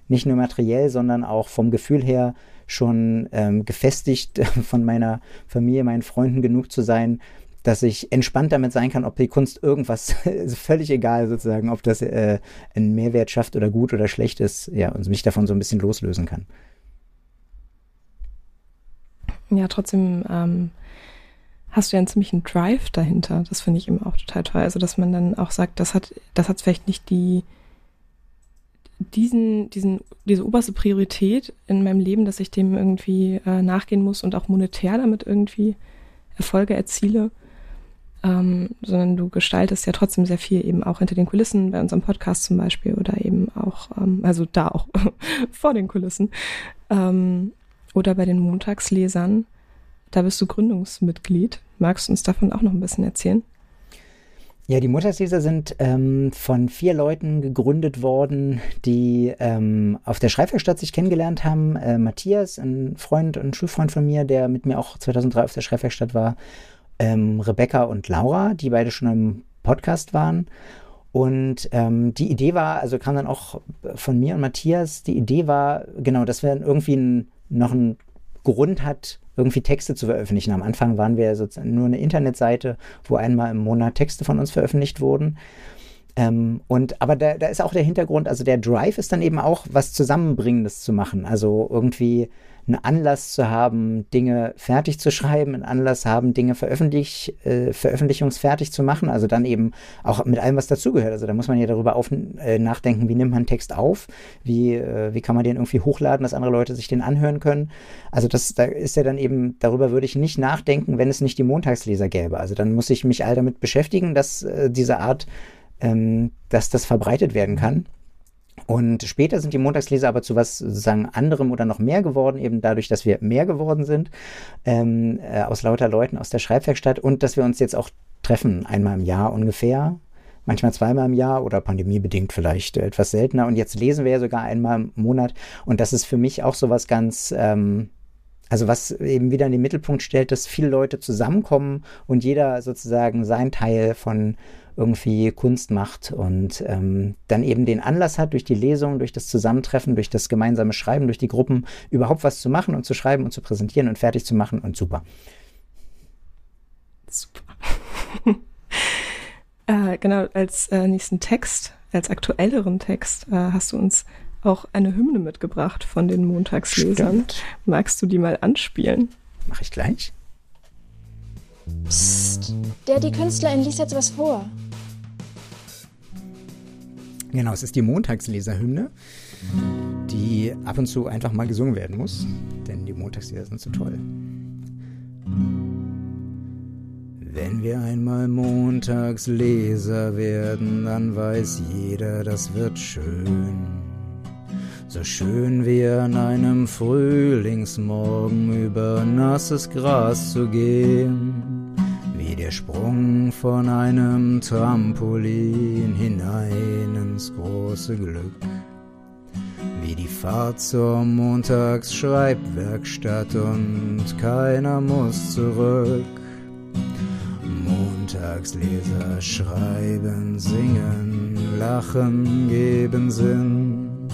nicht nur materiell, sondern auch vom Gefühl her schon ähm, gefestigt von meiner Familie, meinen Freunden genug zu sein, dass ich entspannt damit sein kann, ob die Kunst irgendwas, ist völlig egal sozusagen, ob das äh, einen Mehrwert schafft oder gut oder schlecht ist, ja, und mich davon so ein bisschen loslösen kann. Ja, trotzdem ähm, hast du ja einen ziemlichen Drive dahinter. Das finde ich eben auch total toll. Also, dass man dann auch sagt, das hat, das hat vielleicht nicht die, diesen, diesen, diese oberste Priorität in meinem Leben, dass ich dem irgendwie äh, nachgehen muss und auch monetär damit irgendwie Erfolge erziele, ähm, sondern du gestaltest ja trotzdem sehr viel eben auch hinter den Kulissen, bei unserem Podcast zum Beispiel oder eben auch, ähm, also da auch vor den Kulissen ähm, oder bei den Montagslesern. Da bist du Gründungsmitglied. Magst du uns davon auch noch ein bisschen erzählen? Ja, die Montagsleser sind ähm, von vier Leuten gegründet worden, die ähm, auf der Schreibwerkstatt sich kennengelernt haben. Äh, Matthias, ein Freund und Schulfreund von mir, der mit mir auch 2003 auf der Schreibwerkstatt war. Ähm, Rebecca und Laura, die beide schon im Podcast waren. Und ähm, die Idee war, also kam dann auch von mir und Matthias, die Idee war, genau, dass wir irgendwie ein, noch einen Grund hat, irgendwie Texte zu veröffentlichen. Am Anfang waren wir sozusagen nur eine Internetseite, wo einmal im Monat Texte von uns veröffentlicht wurden. Ähm, und aber da, da ist auch der Hintergrund, also der Drive ist dann eben auch was Zusammenbringendes zu machen. Also irgendwie einen Anlass zu haben, Dinge fertig zu schreiben, einen Anlass haben, Dinge veröffentlich, äh, veröffentlichungsfertig zu machen. Also dann eben auch mit allem, was dazugehört. Also da muss man ja darüber auf, äh, nachdenken, wie nimmt man Text auf, wie, äh, wie kann man den irgendwie hochladen, dass andere Leute sich den anhören können. Also das, da ist ja dann eben, darüber würde ich nicht nachdenken, wenn es nicht die Montagsleser gäbe. Also dann muss ich mich all damit beschäftigen, dass äh, diese Art, ähm, dass das verbreitet werden kann. Und später sind die Montagsleser aber zu was sozusagen anderem oder noch mehr geworden, eben dadurch, dass wir mehr geworden sind, ähm, äh, aus lauter Leuten aus der Schreibwerkstatt und dass wir uns jetzt auch treffen, einmal im Jahr ungefähr, manchmal zweimal im Jahr oder pandemiebedingt vielleicht etwas seltener. Und jetzt lesen wir ja sogar einmal im Monat. Und das ist für mich auch so was ganz, ähm, also was eben wieder in den Mittelpunkt stellt, dass viele Leute zusammenkommen und jeder sozusagen sein Teil von irgendwie Kunst macht und ähm, dann eben den Anlass hat, durch die Lesung, durch das Zusammentreffen, durch das gemeinsame Schreiben, durch die Gruppen überhaupt was zu machen und zu schreiben und zu präsentieren und fertig zu machen und super. Super. äh, genau, als äh, nächsten Text, als aktuelleren Text äh, hast du uns auch eine Hymne mitgebracht von den Montagslesern. Stimmt. Magst du die mal anspielen? Mache ich gleich. Psst, der die Künstlerin liest jetzt was vor. Genau, es ist die Montagsleserhymne, die ab und zu einfach mal gesungen werden muss, denn die Montagsleser sind so toll. Wenn wir einmal Montagsleser werden, dann weiß jeder, das wird schön. So schön wie an einem Frühlingsmorgen über nasses Gras zu gehen der Sprung von einem Trampolin hinein ins große Glück. Wie die Fahrt zur Montagsschreibwerkstatt und keiner muss zurück. Montagsleser schreiben, singen, lachen, geben Sinn.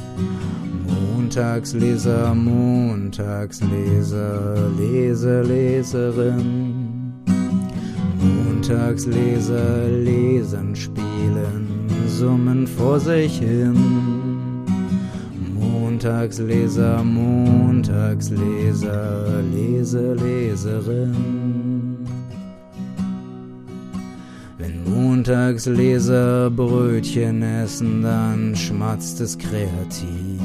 Montagsleser, Montagsleser, Leser, Leserin. Montagsleser lesen, spielen, summen vor sich hin. Montagsleser, Montagsleser, Lese, Leserin. Wenn Montagsleser Brötchen essen, dann schmatzt es kreativ.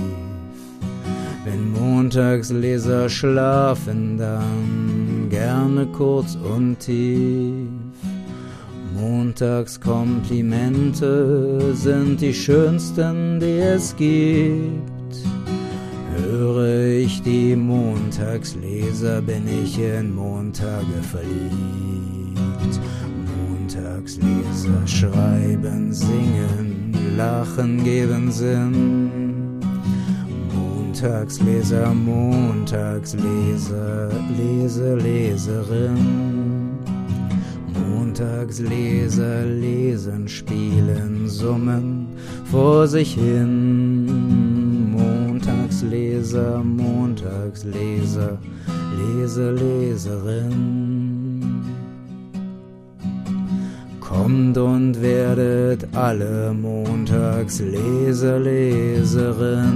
Wenn Montagsleser schlafen, dann gerne kurz und tief. Montagskomplimente sind die schönsten, die es gibt. Höre ich die Montagsleser, bin ich in Montage verliebt. Montagsleser schreiben, singen, lachen, geben Sinn. Montagsleser, Montagsleser, Lese, Leserin. Montagsleser lesen, spielen, summen vor sich hin. Montagsleser, Montagsleser, Lese, Leserin. Kommt und werdet alle Montagsleser, Leserin.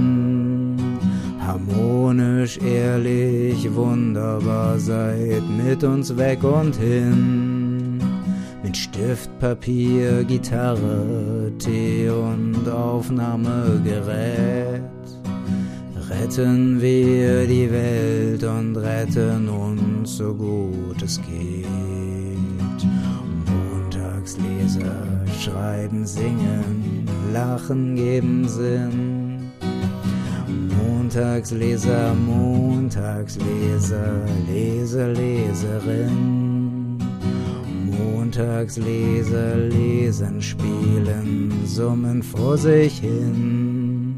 Harmonisch, ehrlich, wunderbar, seid mit uns weg und hin Stift, Papier, Gitarre, Tee und Aufnahmegerät. Retten wir die Welt und retten uns so gut es geht. Montagsleser schreiben, singen, lachen, geben Sinn. Montagsleser, Montagsleser, Leser, Leserin. Montagsleser lesen, spielen, summen vor sich hin.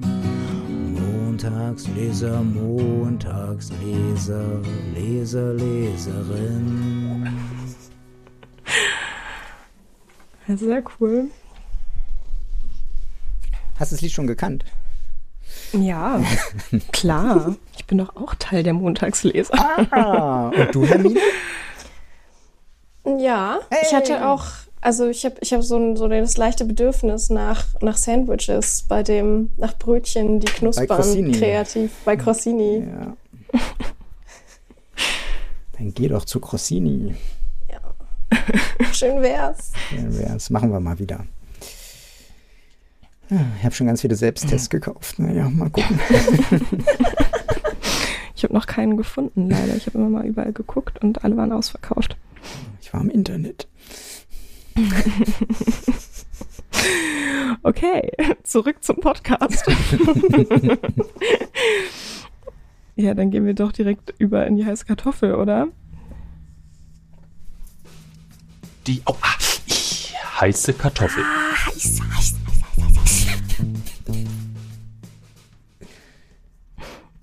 Montagsleser, Montagsleser, Leser, Leserin. Sehr cool. Hast du das Lied schon gekannt? Ja, klar. Ich bin doch auch Teil der Montagsleser. Ah, und du, Hermine? Ja, hey. ich hatte auch, also ich habe ich hab so, so das leichte Bedürfnis nach, nach Sandwiches, bei dem, nach Brötchen, die knuspern, kreativ, bei Crossini. Ja. Dann geh doch zu Crossini. Ja. Schön wär's. Schön wär's. Machen wir mal wieder. Ja, ich habe schon ganz viele Selbsttests gekauft. Naja, mal gucken. ich habe noch keinen gefunden, leider. Ich habe immer mal überall geguckt und alle waren ausverkauft. Ich war im Internet. okay, zurück zum Podcast. ja, dann gehen wir doch direkt über in die heiße Kartoffel, oder? Die oh, ah, heiße Kartoffel. Ah, heiß, heiß,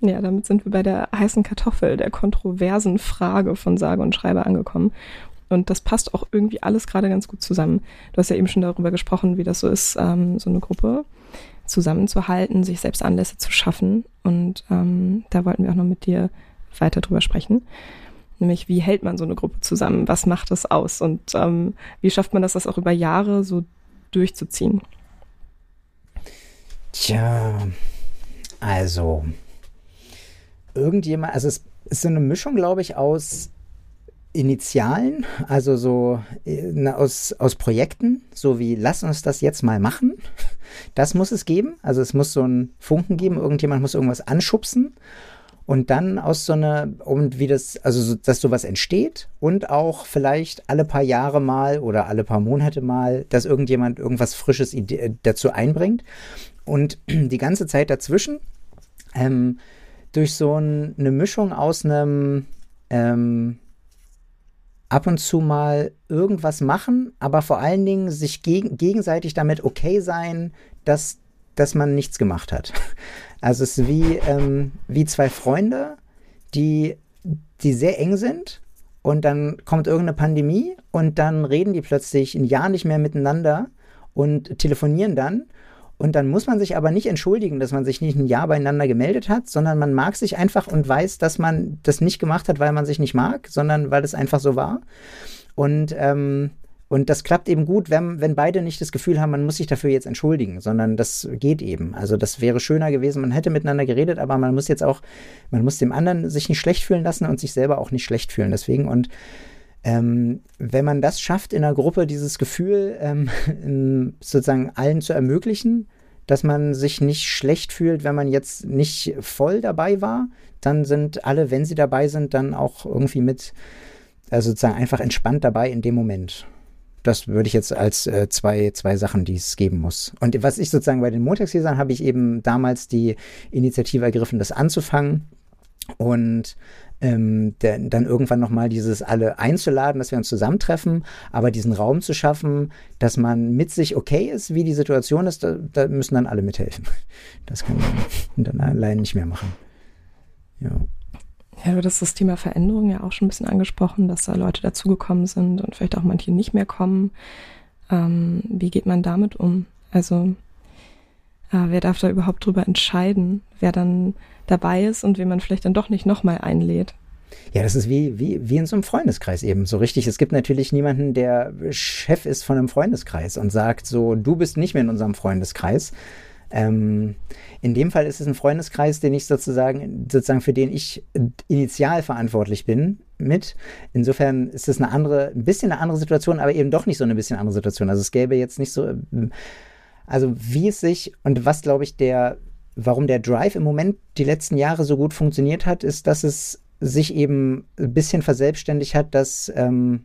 Ja, damit sind wir bei der heißen Kartoffel, der kontroversen Frage von Sage und Schreiber angekommen. Und das passt auch irgendwie alles gerade ganz gut zusammen. Du hast ja eben schon darüber gesprochen, wie das so ist, ähm, so eine Gruppe zusammenzuhalten, sich selbst Anlässe zu schaffen. Und ähm, da wollten wir auch noch mit dir weiter drüber sprechen. Nämlich, wie hält man so eine Gruppe zusammen? Was macht das aus? Und ähm, wie schafft man das, das auch über Jahre so durchzuziehen? Tja, also irgendjemand, also es ist so eine Mischung, glaube ich, aus Initialen, also so na, aus, aus Projekten, so wie lass uns das jetzt mal machen. Das muss es geben. Also es muss so einen Funken geben, irgendjemand muss irgendwas anschubsen. Und dann aus so einer, und wie das, also so, dass sowas entsteht und auch vielleicht alle paar Jahre mal oder alle paar Monate mal, dass irgendjemand irgendwas Frisches Ide dazu einbringt. Und die ganze Zeit dazwischen ähm, durch so ein, eine Mischung aus einem ähm, ab und zu mal irgendwas machen, aber vor allen Dingen sich geg gegenseitig damit okay sein, dass, dass man nichts gemacht hat. Also es ist wie, ähm, wie zwei Freunde, die, die sehr eng sind und dann kommt irgendeine Pandemie und dann reden die plötzlich ein Jahr nicht mehr miteinander und telefonieren dann und dann muss man sich aber nicht entschuldigen, dass man sich nicht ein Jahr beieinander gemeldet hat, sondern man mag sich einfach und weiß, dass man das nicht gemacht hat, weil man sich nicht mag, sondern weil es einfach so war. Und, ähm, und das klappt eben gut, wenn, wenn beide nicht das Gefühl haben, man muss sich dafür jetzt entschuldigen, sondern das geht eben. Also das wäre schöner gewesen, man hätte miteinander geredet, aber man muss jetzt auch, man muss dem anderen sich nicht schlecht fühlen lassen und sich selber auch nicht schlecht fühlen. Deswegen und ähm, wenn man das schafft, in einer Gruppe dieses Gefühl ähm, sozusagen allen zu ermöglichen, dass man sich nicht schlecht fühlt, wenn man jetzt nicht voll dabei war, dann sind alle, wenn sie dabei sind, dann auch irgendwie mit, also sozusagen einfach entspannt dabei in dem Moment. Das würde ich jetzt als äh, zwei, zwei Sachen, die es geben muss. Und was ich sozusagen bei den Montagslesern habe ich eben damals die Initiative ergriffen, das anzufangen. Und ähm, der, dann irgendwann nochmal dieses alle einzuladen, dass wir uns zusammentreffen, aber diesen Raum zu schaffen, dass man mit sich okay ist, wie die Situation ist, da, da müssen dann alle mithelfen. Das kann man dann allein nicht mehr machen. Ja. Ja, du hast das Thema Veränderung ja auch schon ein bisschen angesprochen, dass da Leute dazugekommen sind und vielleicht auch manche nicht mehr kommen. Ähm, wie geht man damit um? Also, äh, wer darf da überhaupt drüber entscheiden, wer dann dabei ist und wen man vielleicht dann doch nicht nochmal einlädt. Ja, das ist wie, wie, wie in so einem Freundeskreis eben. So richtig. Es gibt natürlich niemanden, der Chef ist von einem Freundeskreis und sagt so, du bist nicht mehr in unserem Freundeskreis. Ähm, in dem Fall ist es ein Freundeskreis, den ich sozusagen, sozusagen für den ich initial verantwortlich bin. mit. Insofern ist es eine andere, ein bisschen eine andere Situation, aber eben doch nicht so eine bisschen andere Situation. Also es gäbe jetzt nicht so, also wie es sich und was glaube ich der, warum der Drive im Moment die letzten Jahre so gut funktioniert hat, ist, dass es sich eben ein bisschen verselbstständigt hat, dass ähm,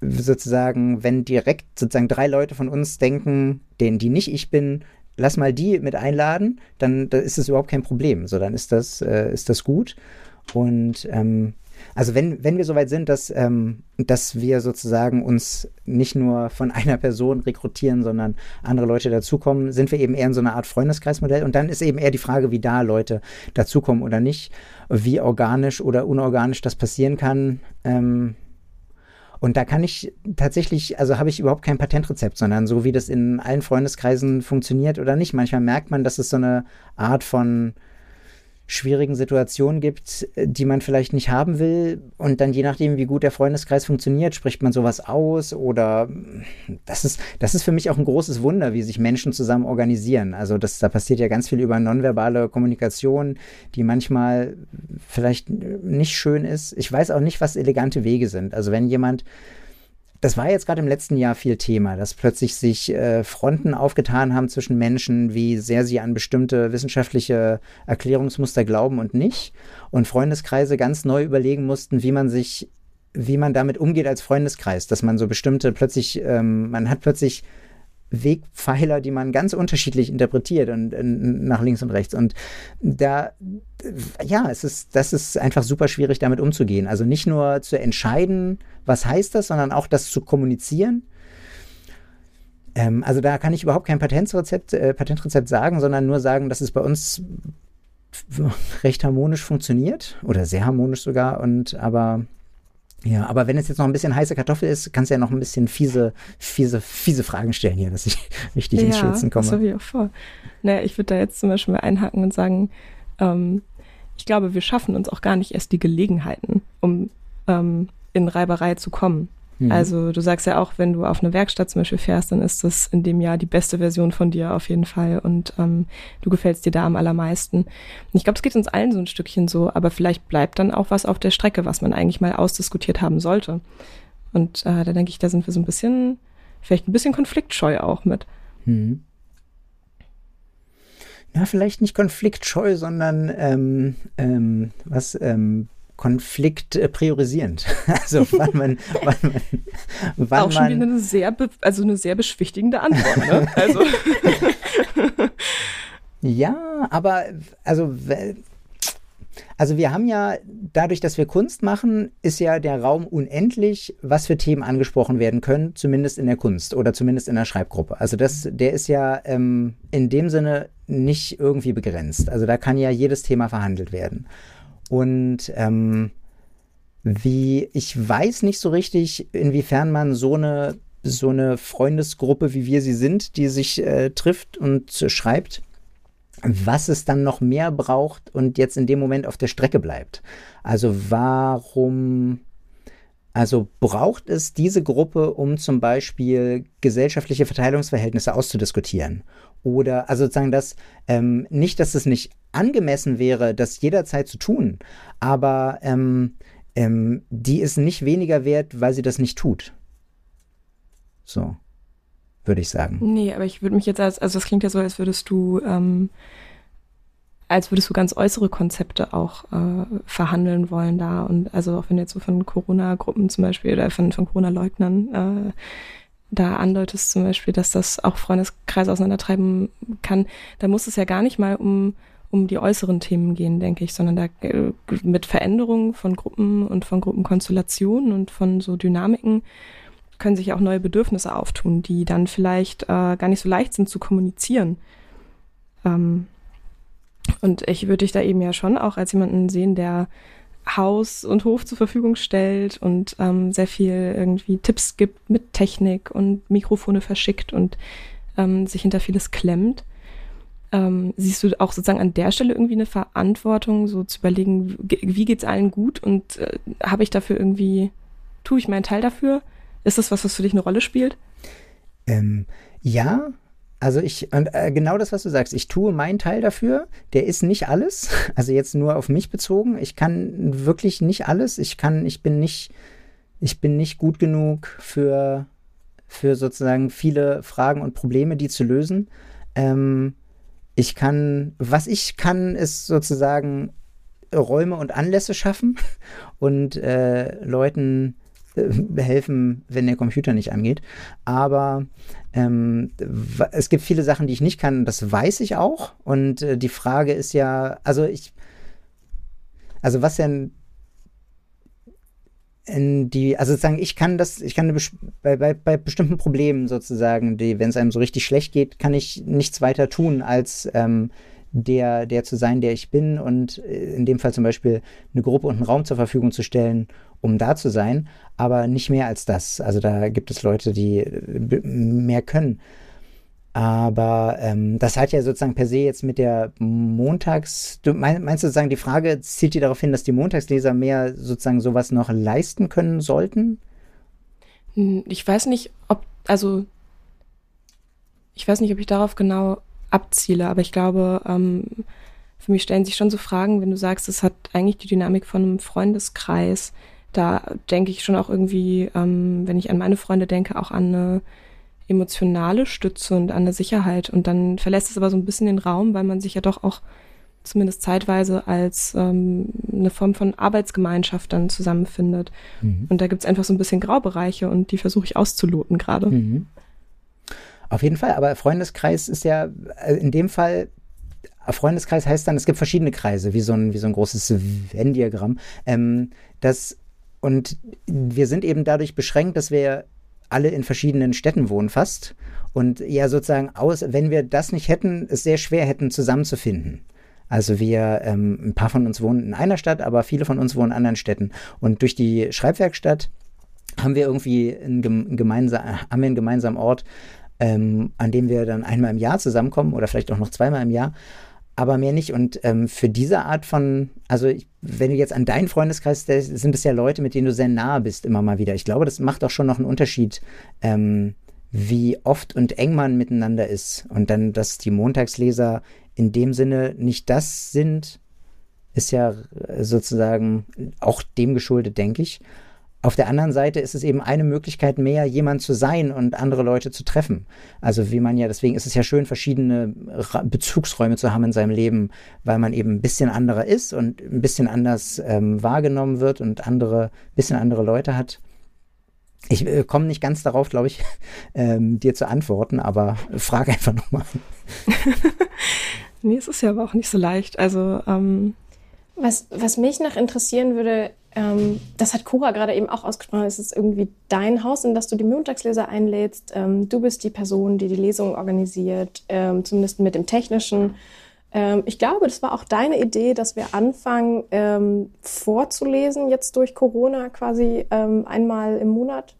sozusagen, wenn direkt sozusagen drei Leute von uns denken, denen die nicht ich bin, lass mal die mit einladen, dann, dann ist es überhaupt kein Problem. So, dann ist das, äh, ist das gut. Und ähm, also wenn, wenn wir soweit sind, dass, ähm, dass wir sozusagen uns nicht nur von einer Person rekrutieren, sondern andere Leute dazukommen, sind wir eben eher in so einer Art Freundeskreismodell. Und dann ist eben eher die Frage, wie da Leute dazukommen oder nicht, wie organisch oder unorganisch das passieren kann. Ähm, und da kann ich tatsächlich, also habe ich überhaupt kein Patentrezept, sondern so wie das in allen Freundeskreisen funktioniert oder nicht. Manchmal merkt man, dass es so eine Art von schwierigen Situationen gibt, äh, die man vielleicht nicht haben will. Und dann je nachdem, wie gut der Freundeskreis funktioniert, spricht man sowas aus oder das ist, das ist für mich auch ein großes Wunder, wie sich Menschen zusammen organisieren. Also das, da passiert ja ganz viel über nonverbale Kommunikation, die manchmal vielleicht nicht schön ist. Ich weiß auch nicht, was elegante Wege sind. Also wenn jemand das war jetzt gerade im letzten Jahr viel Thema, dass plötzlich sich äh, Fronten aufgetan haben zwischen Menschen, wie sehr sie an bestimmte wissenschaftliche Erklärungsmuster glauben und nicht. Und Freundeskreise ganz neu überlegen mussten, wie man sich, wie man damit umgeht als Freundeskreis, dass man so bestimmte plötzlich, ähm, man hat plötzlich Wegpfeiler, die man ganz unterschiedlich interpretiert und, und, nach links und rechts. Und da, ja, es ist, das ist einfach super schwierig, damit umzugehen. Also nicht nur zu entscheiden, was heißt das, sondern auch das zu kommunizieren. Ähm, also da kann ich überhaupt kein Patentrezept, äh, Patentrezept sagen, sondern nur sagen, dass es bei uns recht harmonisch funktioniert oder sehr harmonisch sogar. Und aber ja, aber wenn es jetzt noch ein bisschen heiße Kartoffel ist, kannst du ja noch ein bisschen fiese, fiese, fiese Fragen stellen hier, dass ich richtig ja, ins Schwitzen komme. Ja, das habe ich auch vor. Naja, ich würde da jetzt zum Beispiel mal einhaken und sagen, ähm, ich glaube, wir schaffen uns auch gar nicht erst die Gelegenheiten, um ähm, in Reiberei zu kommen. Mhm. Also du sagst ja auch, wenn du auf eine Werkstatt zum Beispiel fährst, dann ist das in dem Jahr die beste Version von dir auf jeden Fall und ähm, du gefällst dir da am allermeisten. Und ich glaube, es geht uns allen so ein Stückchen so, aber vielleicht bleibt dann auch was auf der Strecke, was man eigentlich mal ausdiskutiert haben sollte. Und äh, da denke ich, da sind wir so ein bisschen, vielleicht ein bisschen konfliktscheu auch mit. Mhm. Na, vielleicht nicht konfliktscheu, sondern ähm, ähm, was ähm, Konflikt äh, priorisierend. Also wann man, wann man, wann auch schon wieder eine sehr, also eine sehr beschwichtigende Antwort. Ne? Also ja, aber also also wir haben ja, dadurch, dass wir Kunst machen, ist ja der Raum unendlich, was für Themen angesprochen werden können, zumindest in der Kunst oder zumindest in der Schreibgruppe. Also das, der ist ja ähm, in dem Sinne nicht irgendwie begrenzt. Also da kann ja jedes Thema verhandelt werden. Und ähm, wie, ich weiß nicht so richtig, inwiefern man so eine, so eine Freundesgruppe, wie wir sie sind, die sich äh, trifft und schreibt, was es dann noch mehr braucht und jetzt in dem Moment auf der Strecke bleibt. Also warum, also braucht es diese Gruppe, um zum Beispiel gesellschaftliche Verteilungsverhältnisse auszudiskutieren? Oder also sozusagen das, ähm, nicht, dass es nicht angemessen wäre, das jederzeit zu tun, aber ähm, ähm, die ist nicht weniger wert, weil sie das nicht tut. So, würde ich sagen. Nee, aber ich würde mich jetzt als, also das klingt ja so, als würdest du, ähm, als würdest du ganz äußere Konzepte auch äh, verhandeln wollen da. Und also auch wenn du jetzt so von Corona-Gruppen zum Beispiel oder von, von Corona-Leugnern äh, da andeutest zum Beispiel, dass das auch Freundeskreise auseinandertreiben kann, da muss es ja gar nicht mal um, um die äußeren Themen gehen, denke ich, sondern da äh, mit Veränderungen von Gruppen und von Gruppenkonstellationen und von so Dynamiken können sich auch neue Bedürfnisse auftun, die dann vielleicht äh, gar nicht so leicht sind zu kommunizieren. Ähm, und ich würde dich da eben ja schon auch als jemanden sehen, der Haus und Hof zur Verfügung stellt und ähm, sehr viel irgendwie Tipps gibt mit Technik und Mikrofone verschickt und ähm, sich hinter vieles klemmt. Ähm, siehst du auch sozusagen an der Stelle irgendwie eine Verantwortung, so zu überlegen, wie geht's allen gut und äh, habe ich dafür irgendwie, tue ich meinen Teil dafür? Ist das was, was für dich eine Rolle spielt? Ähm, ja, Also ich, und äh, genau das, was du sagst, ich tue meinen Teil dafür. Der ist nicht alles. Also jetzt nur auf mich bezogen. Ich kann wirklich nicht alles. Ich kann, ich bin nicht, ich bin nicht gut genug für, für sozusagen viele Fragen und Probleme, die zu lösen. Ähm, ich kann, was ich kann, ist sozusagen Räume und Anlässe schaffen und äh, Leuten helfen, wenn der Computer nicht angeht. Aber ähm, es gibt viele Sachen, die ich nicht kann, das weiß ich auch. Und äh, die Frage ist ja, also ich, also was denn in die, also sozusagen, ich kann das, ich kann bei, bei, bei bestimmten Problemen sozusagen, wenn es einem so richtig schlecht geht, kann ich nichts weiter tun, als ähm, der, der zu sein, der ich bin und äh, in dem Fall zum Beispiel eine Gruppe und einen Raum zur Verfügung zu stellen, um da zu sein, aber nicht mehr als das. Also da gibt es Leute, die äh, mehr können. Aber ähm, das hat ja sozusagen per se jetzt mit der Montags. Du mein, meinst sozusagen, die Frage zielt dir darauf hin, dass die Montagsleser mehr sozusagen sowas noch leisten können sollten? Hm, ich weiß nicht, ob, also ich weiß nicht, ob ich darauf genau abziele, aber ich glaube, ähm, für mich stellen sich schon so Fragen, wenn du sagst, es hat eigentlich die Dynamik von einem Freundeskreis. Da denke ich schon auch irgendwie, ähm, wenn ich an meine Freunde denke, auch an eine emotionale Stütze und an eine Sicherheit. Und dann verlässt es aber so ein bisschen den Raum, weil man sich ja doch auch zumindest zeitweise als ähm, eine Form von Arbeitsgemeinschaft dann zusammenfindet. Mhm. Und da gibt es einfach so ein bisschen Graubereiche und die versuche ich auszuloten gerade. Mhm. Auf jeden Fall, aber Freundeskreis ist ja äh, in dem Fall Freundeskreis heißt dann, es gibt verschiedene Kreise, wie so ein, wie so ein großes Venn-Diagramm. Ähm, das, und wir sind eben dadurch beschränkt, dass wir alle in verschiedenen Städten wohnen fast. Und ja, sozusagen aus, wenn wir das nicht hätten, es sehr schwer hätten, zusammenzufinden. Also wir, ähm, ein paar von uns wohnen in einer Stadt, aber viele von uns wohnen in anderen Städten. Und durch die Schreibwerkstatt haben wir irgendwie einen, gemeinsam, haben wir einen gemeinsamen Ort, ähm, an dem wir dann einmal im Jahr zusammenkommen oder vielleicht auch noch zweimal im Jahr, aber mehr nicht. Und ähm, für diese Art von, also ich, wenn du jetzt an deinen Freundeskreis, sind es ja Leute, mit denen du sehr nahe bist, immer mal wieder. Ich glaube, das macht auch schon noch einen Unterschied, ähm, wie oft und eng man miteinander ist. Und dann, dass die Montagsleser in dem Sinne nicht das sind, ist ja sozusagen auch dem geschuldet, denke ich. Auf der anderen Seite ist es eben eine Möglichkeit mehr, jemand zu sein und andere Leute zu treffen. Also wie man ja, deswegen ist es ja schön, verschiedene Bezugsräume zu haben in seinem Leben, weil man eben ein bisschen anderer ist und ein bisschen anders ähm, wahrgenommen wird und andere, bisschen andere Leute hat. Ich äh, komme nicht ganz darauf, glaube ich, ähm, dir zu antworten, aber frag einfach nochmal. nee, es ist ja aber auch nicht so leicht. Also ähm was, was mich noch interessieren würde, ähm, das hat Cora gerade eben auch ausgesprochen, es ist irgendwie dein Haus, in das du die Montagsleser einlädst. Ähm, du bist die Person, die die Lesung organisiert, ähm, zumindest mit dem Technischen. Ähm, ich glaube, das war auch deine Idee, dass wir anfangen ähm, vorzulesen, jetzt durch Corona quasi ähm, einmal im Monat.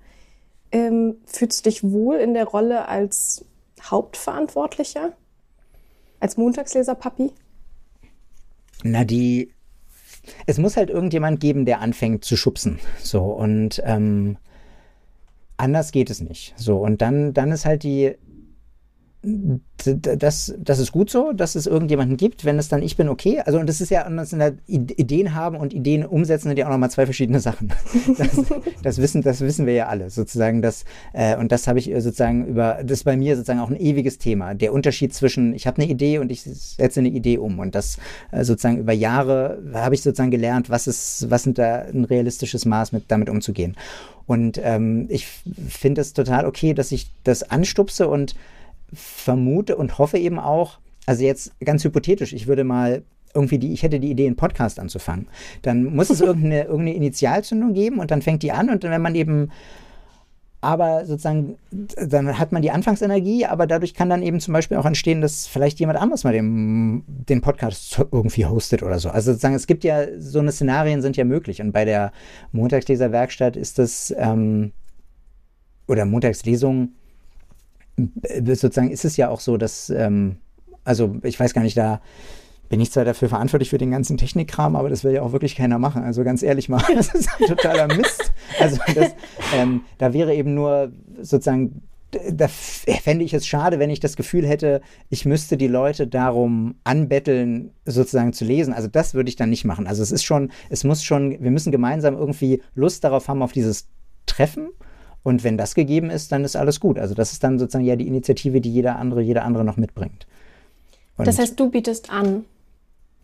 fühlst du dich wohl in der Rolle als Hauptverantwortlicher? Als Montagsleser-Papi? Na, die es muss halt irgendjemand geben, der anfängt zu schubsen. So und ähm, anders geht es nicht. So und dann, dann ist halt die das, das ist gut so, dass es irgendjemanden gibt. Wenn es dann ich bin, okay. Also, und das ist ja, und das sind halt Ideen haben und Ideen umsetzen sind ja auch nochmal zwei verschiedene Sachen. Das, das, wissen, das wissen wir ja alle, sozusagen. Das, äh, und das habe ich sozusagen über, das ist bei mir sozusagen auch ein ewiges Thema. Der Unterschied zwischen, ich habe eine Idee und ich setze eine Idee um. Und das äh, sozusagen über Jahre habe ich sozusagen gelernt, was ist, was sind da ein realistisches Maß mit damit umzugehen. Und ähm, ich finde es total okay, dass ich das anstupse und vermute und hoffe eben auch, also jetzt ganz hypothetisch, ich würde mal irgendwie die, ich hätte die Idee, einen Podcast anzufangen. Dann muss es irgendeine, irgendeine Initialzündung geben und dann fängt die an und dann, wenn man eben aber sozusagen, dann hat man die Anfangsenergie, aber dadurch kann dann eben zum Beispiel auch entstehen, dass vielleicht jemand anderes mal den, den Podcast irgendwie hostet oder so. Also sozusagen, es gibt ja, so eine Szenarien sind ja möglich. Und bei der Montagsleserwerkstatt ist das, ähm, oder Montagslesung, sozusagen ist es ja auch so, dass, ähm, also ich weiß gar nicht, da bin ich zwar dafür verantwortlich für den ganzen Technikkram, aber das will ja auch wirklich keiner machen. Also ganz ehrlich mal, das ist ein totaler Mist. Also das, ähm, da wäre eben nur sozusagen da fände ich es schade, wenn ich das Gefühl hätte, ich müsste die Leute darum anbetteln, sozusagen zu lesen. Also das würde ich dann nicht machen. Also es ist schon, es muss schon, wir müssen gemeinsam irgendwie Lust darauf haben, auf dieses Treffen. Und wenn das gegeben ist, dann ist alles gut. Also das ist dann sozusagen ja die Initiative, die jeder andere, jeder andere noch mitbringt. Und das heißt, du bietest an.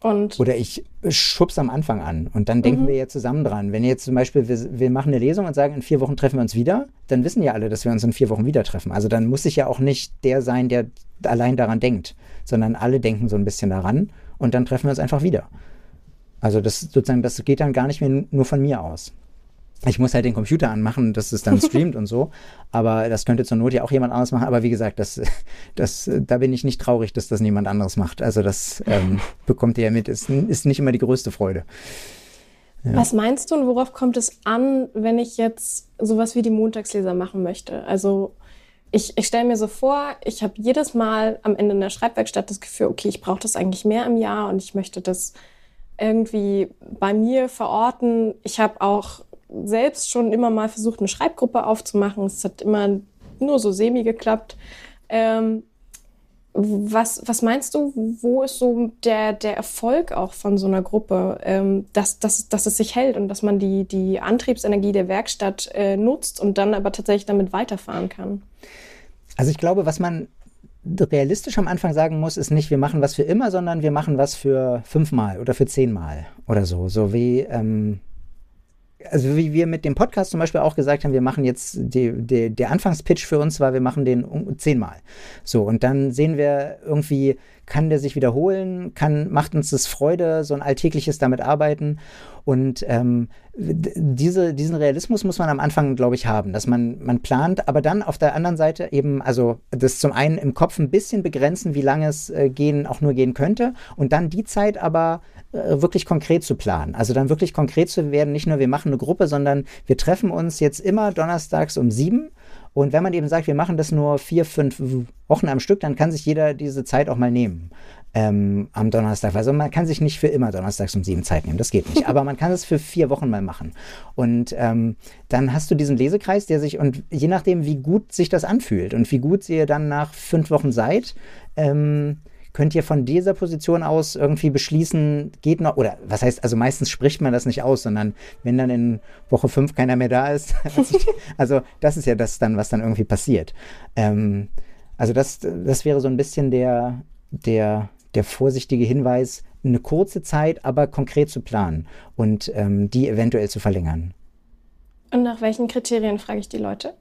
Und oder ich schub's am Anfang an und dann denken mhm. wir ja zusammen dran. Wenn jetzt zum Beispiel, wir, wir, machen eine Lesung und sagen, in vier Wochen treffen wir uns wieder, dann wissen ja alle, dass wir uns in vier Wochen wieder treffen. Also dann muss ich ja auch nicht der sein, der allein daran denkt, sondern alle denken so ein bisschen daran und dann treffen wir uns einfach wieder. Also das sozusagen, das geht dann gar nicht mehr nur von mir aus. Ich muss halt den Computer anmachen, dass es dann streamt und so. Aber das könnte zur Not ja auch jemand anderes machen. Aber wie gesagt, das, das, da bin ich nicht traurig, dass das niemand anderes macht. Also das ähm, bekommt ihr ja mit. Ist, ist nicht immer die größte Freude. Ja. Was meinst du und worauf kommt es an, wenn ich jetzt sowas wie die Montagsleser machen möchte? Also ich, ich stelle mir so vor, ich habe jedes Mal am Ende in der Schreibwerkstatt das Gefühl, okay, ich brauche das eigentlich mehr im Jahr und ich möchte das irgendwie bei mir verorten. Ich habe auch selbst schon immer mal versucht, eine Schreibgruppe aufzumachen. Es hat immer nur so semi geklappt. Ähm, was, was meinst du, wo ist so der, der Erfolg auch von so einer Gruppe, ähm, dass, dass, dass es sich hält und dass man die, die Antriebsenergie der Werkstatt äh, nutzt und dann aber tatsächlich damit weiterfahren kann? Also ich glaube, was man realistisch am Anfang sagen muss, ist nicht, wir machen was für immer, sondern wir machen was für fünfmal oder für zehnmal oder so. So wie ähm, also wie wir mit dem Podcast zum Beispiel auch gesagt haben, wir machen jetzt die, die, der Anfangspitch für uns war, wir machen den zehnmal. So, und dann sehen wir irgendwie, kann der sich wiederholen, kann, macht uns das Freude, so ein alltägliches damit arbeiten. Und ähm, diese, diesen Realismus muss man am Anfang, glaube ich, haben, dass man, man plant, aber dann auf der anderen Seite eben, also das zum einen im Kopf ein bisschen begrenzen, wie lange es äh, gehen, auch nur gehen könnte, und dann die Zeit aber wirklich konkret zu planen. Also dann wirklich konkret zu werden, nicht nur wir machen eine Gruppe, sondern wir treffen uns jetzt immer donnerstags um sieben und wenn man eben sagt, wir machen das nur vier, fünf Wochen am Stück, dann kann sich jeder diese Zeit auch mal nehmen ähm, am Donnerstag. Also man kann sich nicht für immer donnerstags um sieben Zeit nehmen, das geht nicht. Aber man kann es für vier Wochen mal machen. Und ähm, dann hast du diesen Lesekreis, der sich, und je nachdem, wie gut sich das anfühlt und wie gut ihr dann nach fünf Wochen seid, ähm, könnt ihr von dieser Position aus irgendwie beschließen, geht noch, oder was heißt, also meistens spricht man das nicht aus, sondern wenn dann in Woche fünf keiner mehr da ist, also das ist ja das dann, was dann irgendwie passiert. Ähm, also das, das wäre so ein bisschen der, der, der vorsichtige Hinweis, eine kurze Zeit, aber konkret zu planen und ähm, die eventuell zu verlängern. Und nach welchen Kriterien frage ich die Leute?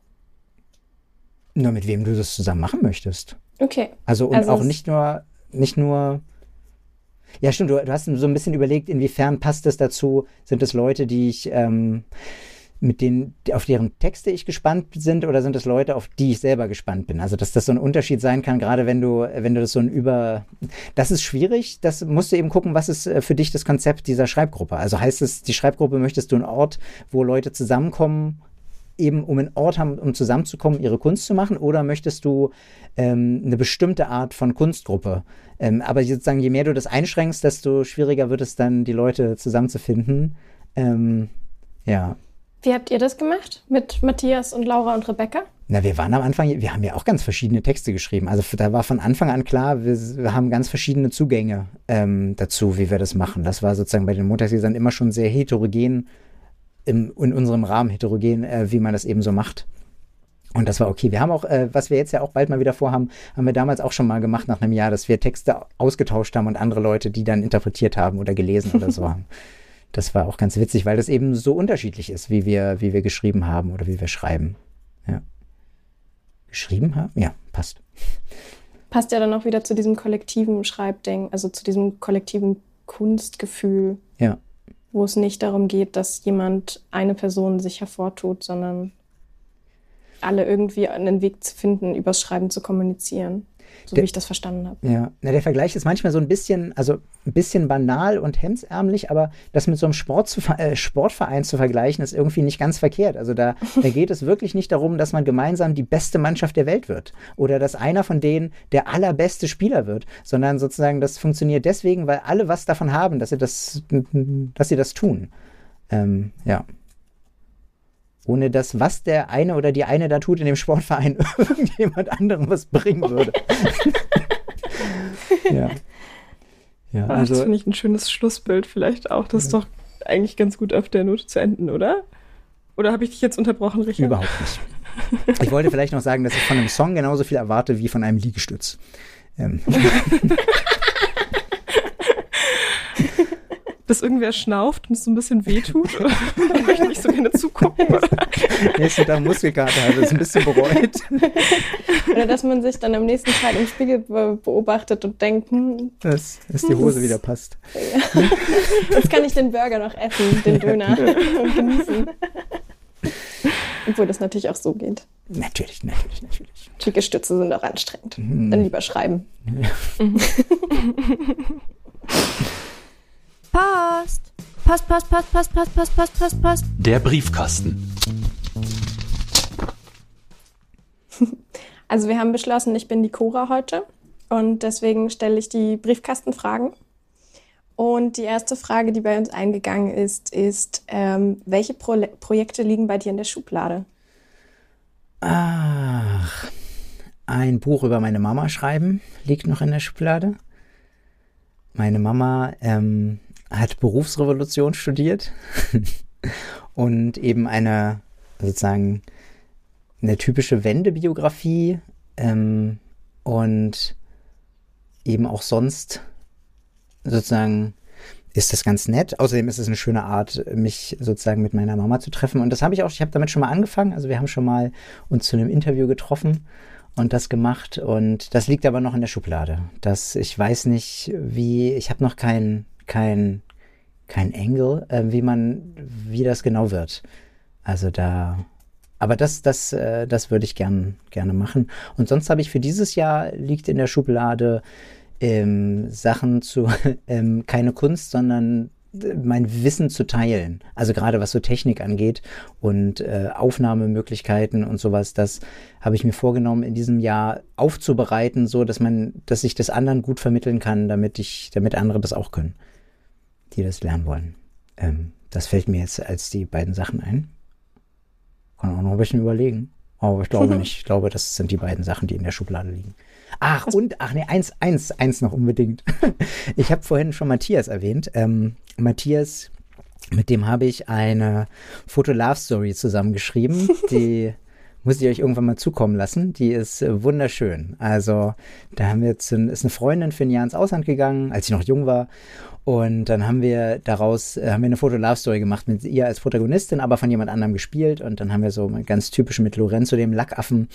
Nur mit wem du das zusammen machen möchtest. Okay. Also und also auch nicht nur nicht nur. Ja, stimmt, du, du, hast so ein bisschen überlegt, inwiefern passt es dazu? Sind es Leute, die ich, ähm, mit denen, auf deren Texte ich gespannt sind, oder sind es Leute, auf die ich selber gespannt bin? Also, dass das so ein Unterschied sein kann, gerade wenn du, wenn du das so ein über, das ist schwierig, das musst du eben gucken, was ist äh, für dich das Konzept dieser Schreibgruppe? Also heißt es, die Schreibgruppe möchtest du einen Ort, wo Leute zusammenkommen, eben um einen Ort haben, um zusammenzukommen, ihre Kunst zu machen? Oder möchtest du ähm, eine bestimmte Art von Kunstgruppe? Ähm, aber sozusagen, je mehr du das einschränkst, desto schwieriger wird es dann, die Leute zusammenzufinden. Ähm, ja. Wie habt ihr das gemacht mit Matthias und Laura und Rebecca? Na, wir waren am Anfang, wir haben ja auch ganz verschiedene Texte geschrieben. Also da war von Anfang an klar, wir, wir haben ganz verschiedene Zugänge ähm, dazu, wie wir das machen. Das war sozusagen bei den Montagslesern immer schon sehr heterogen im, in unserem Rahmen heterogen, äh, wie man das eben so macht. Und das war okay. Wir haben auch, äh, was wir jetzt ja auch bald mal wieder vorhaben, haben wir damals auch schon mal gemacht nach einem Jahr, dass wir Texte ausgetauscht haben und andere Leute, die dann interpretiert haben oder gelesen oder so haben. Das war auch ganz witzig, weil das eben so unterschiedlich ist, wie wir, wie wir geschrieben haben oder wie wir schreiben. Ja. Geschrieben haben? Ja, passt. Passt ja dann auch wieder zu diesem kollektiven Schreibding, also zu diesem kollektiven Kunstgefühl. Wo es nicht darum geht, dass jemand eine Person sich hervortut, sondern alle irgendwie einen Weg zu finden, übers Schreiben zu kommunizieren so der, wie ich das verstanden habe. Ja, Na, der Vergleich ist manchmal so ein bisschen, also ein bisschen banal und hemsärmlich, aber das mit so einem Sport zu, äh, Sportverein zu vergleichen, ist irgendwie nicht ganz verkehrt. Also da, da geht es wirklich nicht darum, dass man gemeinsam die beste Mannschaft der Welt wird oder dass einer von denen der allerbeste Spieler wird, sondern sozusagen das funktioniert deswegen, weil alle was davon haben, dass sie das, dass sie das tun. Ähm, ja. Ohne dass was der eine oder die eine da tut in dem Sportverein irgendjemand anderem was bringen würde. ja. Ja, Ach, also, das finde ich ein schönes Schlussbild vielleicht auch. Das ist doch eigentlich ganz gut auf der Note zu enden, oder? Oder habe ich dich jetzt unterbrochen, Richard? Überhaupt nicht. Ich wollte vielleicht noch sagen, dass ich von einem Song genauso viel erwarte wie von einem Liegestütz. Ähm. Dass irgendwer schnauft und es so ein bisschen wehtut? Oder möchte nicht so gerne zugucken? Nächsten Tag Muskelkater hat es ein bisschen bereut. Oder dass man sich dann am nächsten Tag im Spiegel beobachtet und denkt, hm, dass, dass die Hose wieder passt. Ja. Jetzt kann ich den Burger noch essen, den Döner und genießen. Obwohl das natürlich auch so geht. Natürlich, natürlich, natürlich. Schicke Stütze sind auch anstrengend. Mhm. Dann lieber schreiben. Ja. Post. Post, Post, Post, Post, Post, Post, Post, Post, Post. Der Briefkasten. Also wir haben beschlossen, ich bin die Cora heute und deswegen stelle ich die Briefkastenfragen. Und die erste Frage, die bei uns eingegangen ist, ist, ähm, welche Pro Projekte liegen bei dir in der Schublade? Ach, ein Buch über meine Mama schreiben liegt noch in der Schublade. Meine Mama ähm, hat Berufsrevolution studiert und eben eine sozusagen eine typische Wendebiografie ähm, und eben auch sonst sozusagen ist das ganz nett. Außerdem ist es eine schöne Art, mich sozusagen mit meiner Mama zu treffen. Und das habe ich auch, ich habe damit schon mal angefangen. Also wir haben schon mal uns zu einem Interview getroffen und das gemacht. Und das liegt aber noch in der Schublade. Das, ich weiß nicht, wie, ich habe noch kein, kein, kein Engel, äh, wie man, wie das genau wird. Also da, aber das, das, äh, das würde ich gern, gerne machen. Und sonst habe ich für dieses Jahr liegt in der Schublade ähm, Sachen zu, ähm, keine Kunst, sondern äh, mein Wissen zu teilen. Also gerade was so Technik angeht und äh, Aufnahmemöglichkeiten und sowas, das habe ich mir vorgenommen, in diesem Jahr aufzubereiten, so dass man, dass ich das anderen gut vermitteln kann, damit ich, damit andere das auch können die das lernen wollen. Ähm, das fällt mir jetzt als die beiden Sachen ein. Kann auch noch ein bisschen überlegen. Aber ich glaube nicht. Ich glaube, das sind die beiden Sachen, die in der Schublade liegen. Ach, und, ach nee, eins, eins, eins noch unbedingt. Ich habe vorhin schon Matthias erwähnt. Ähm, Matthias, mit dem habe ich eine Foto-Love-Story zusammengeschrieben, die muss ich euch irgendwann mal zukommen lassen. Die ist äh, wunderschön. Also, da haben wir jetzt, ist eine Freundin für ein Jahr ins Ausland gegangen, als ich noch jung war. Und dann haben wir daraus, äh, haben wir eine Foto-Love-Story gemacht mit ihr als Protagonistin, aber von jemand anderem gespielt. Und dann haben wir so ganz typisch mit Lorenzo, dem Lackaffen,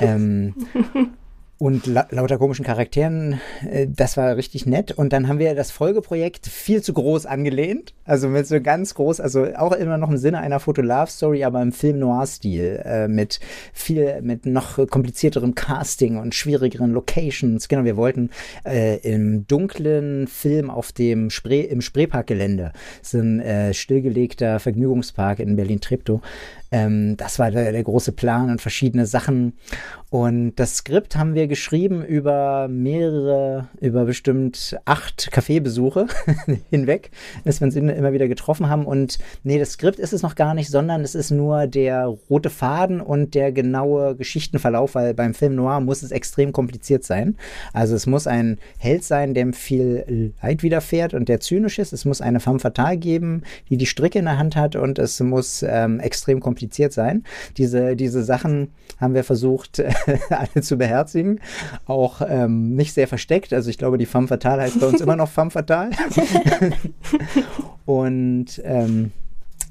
ähm, und la lauter komischen Charakteren. Äh, das war richtig nett. Und dann haben wir das Folgeprojekt viel zu groß angelehnt. Also mit so ganz groß, also auch immer noch im Sinne einer Foto-Love-Story, aber im Film-Noir-Stil. Äh, mit viel, mit noch komplizierterem Casting und schwierigeren Locations. Genau, wir wollten äh, im dunklen Film auf dem Spree, im Spreeparkgelände, so ein äh, stillgelegter Vergnügungspark in Berlin-Treptow, ähm, das war der, der, große Plan und verschiedene Sachen. Und das Skript haben wir geschrieben über mehrere, über bestimmt acht Kaffeebesuche hinweg, dass wir uns immer wieder getroffen haben. Und nee, das Skript ist es noch gar nicht, sondern es ist nur der rote Faden und der genaue Geschichtenverlauf, weil beim Film Noir muss es extrem kompliziert sein. Also es muss ein Held sein, dem viel Leid widerfährt und der zynisch ist. Es muss eine femme fatale geben, die die Stricke in der Hand hat und es muss ähm, extrem kompliziert kompliziert sein. Diese, diese Sachen haben wir versucht, alle zu beherzigen. Auch ähm, nicht sehr versteckt. Also ich glaube, die Femme Fatale heißt bei uns immer noch Femme Fatale. Und ähm,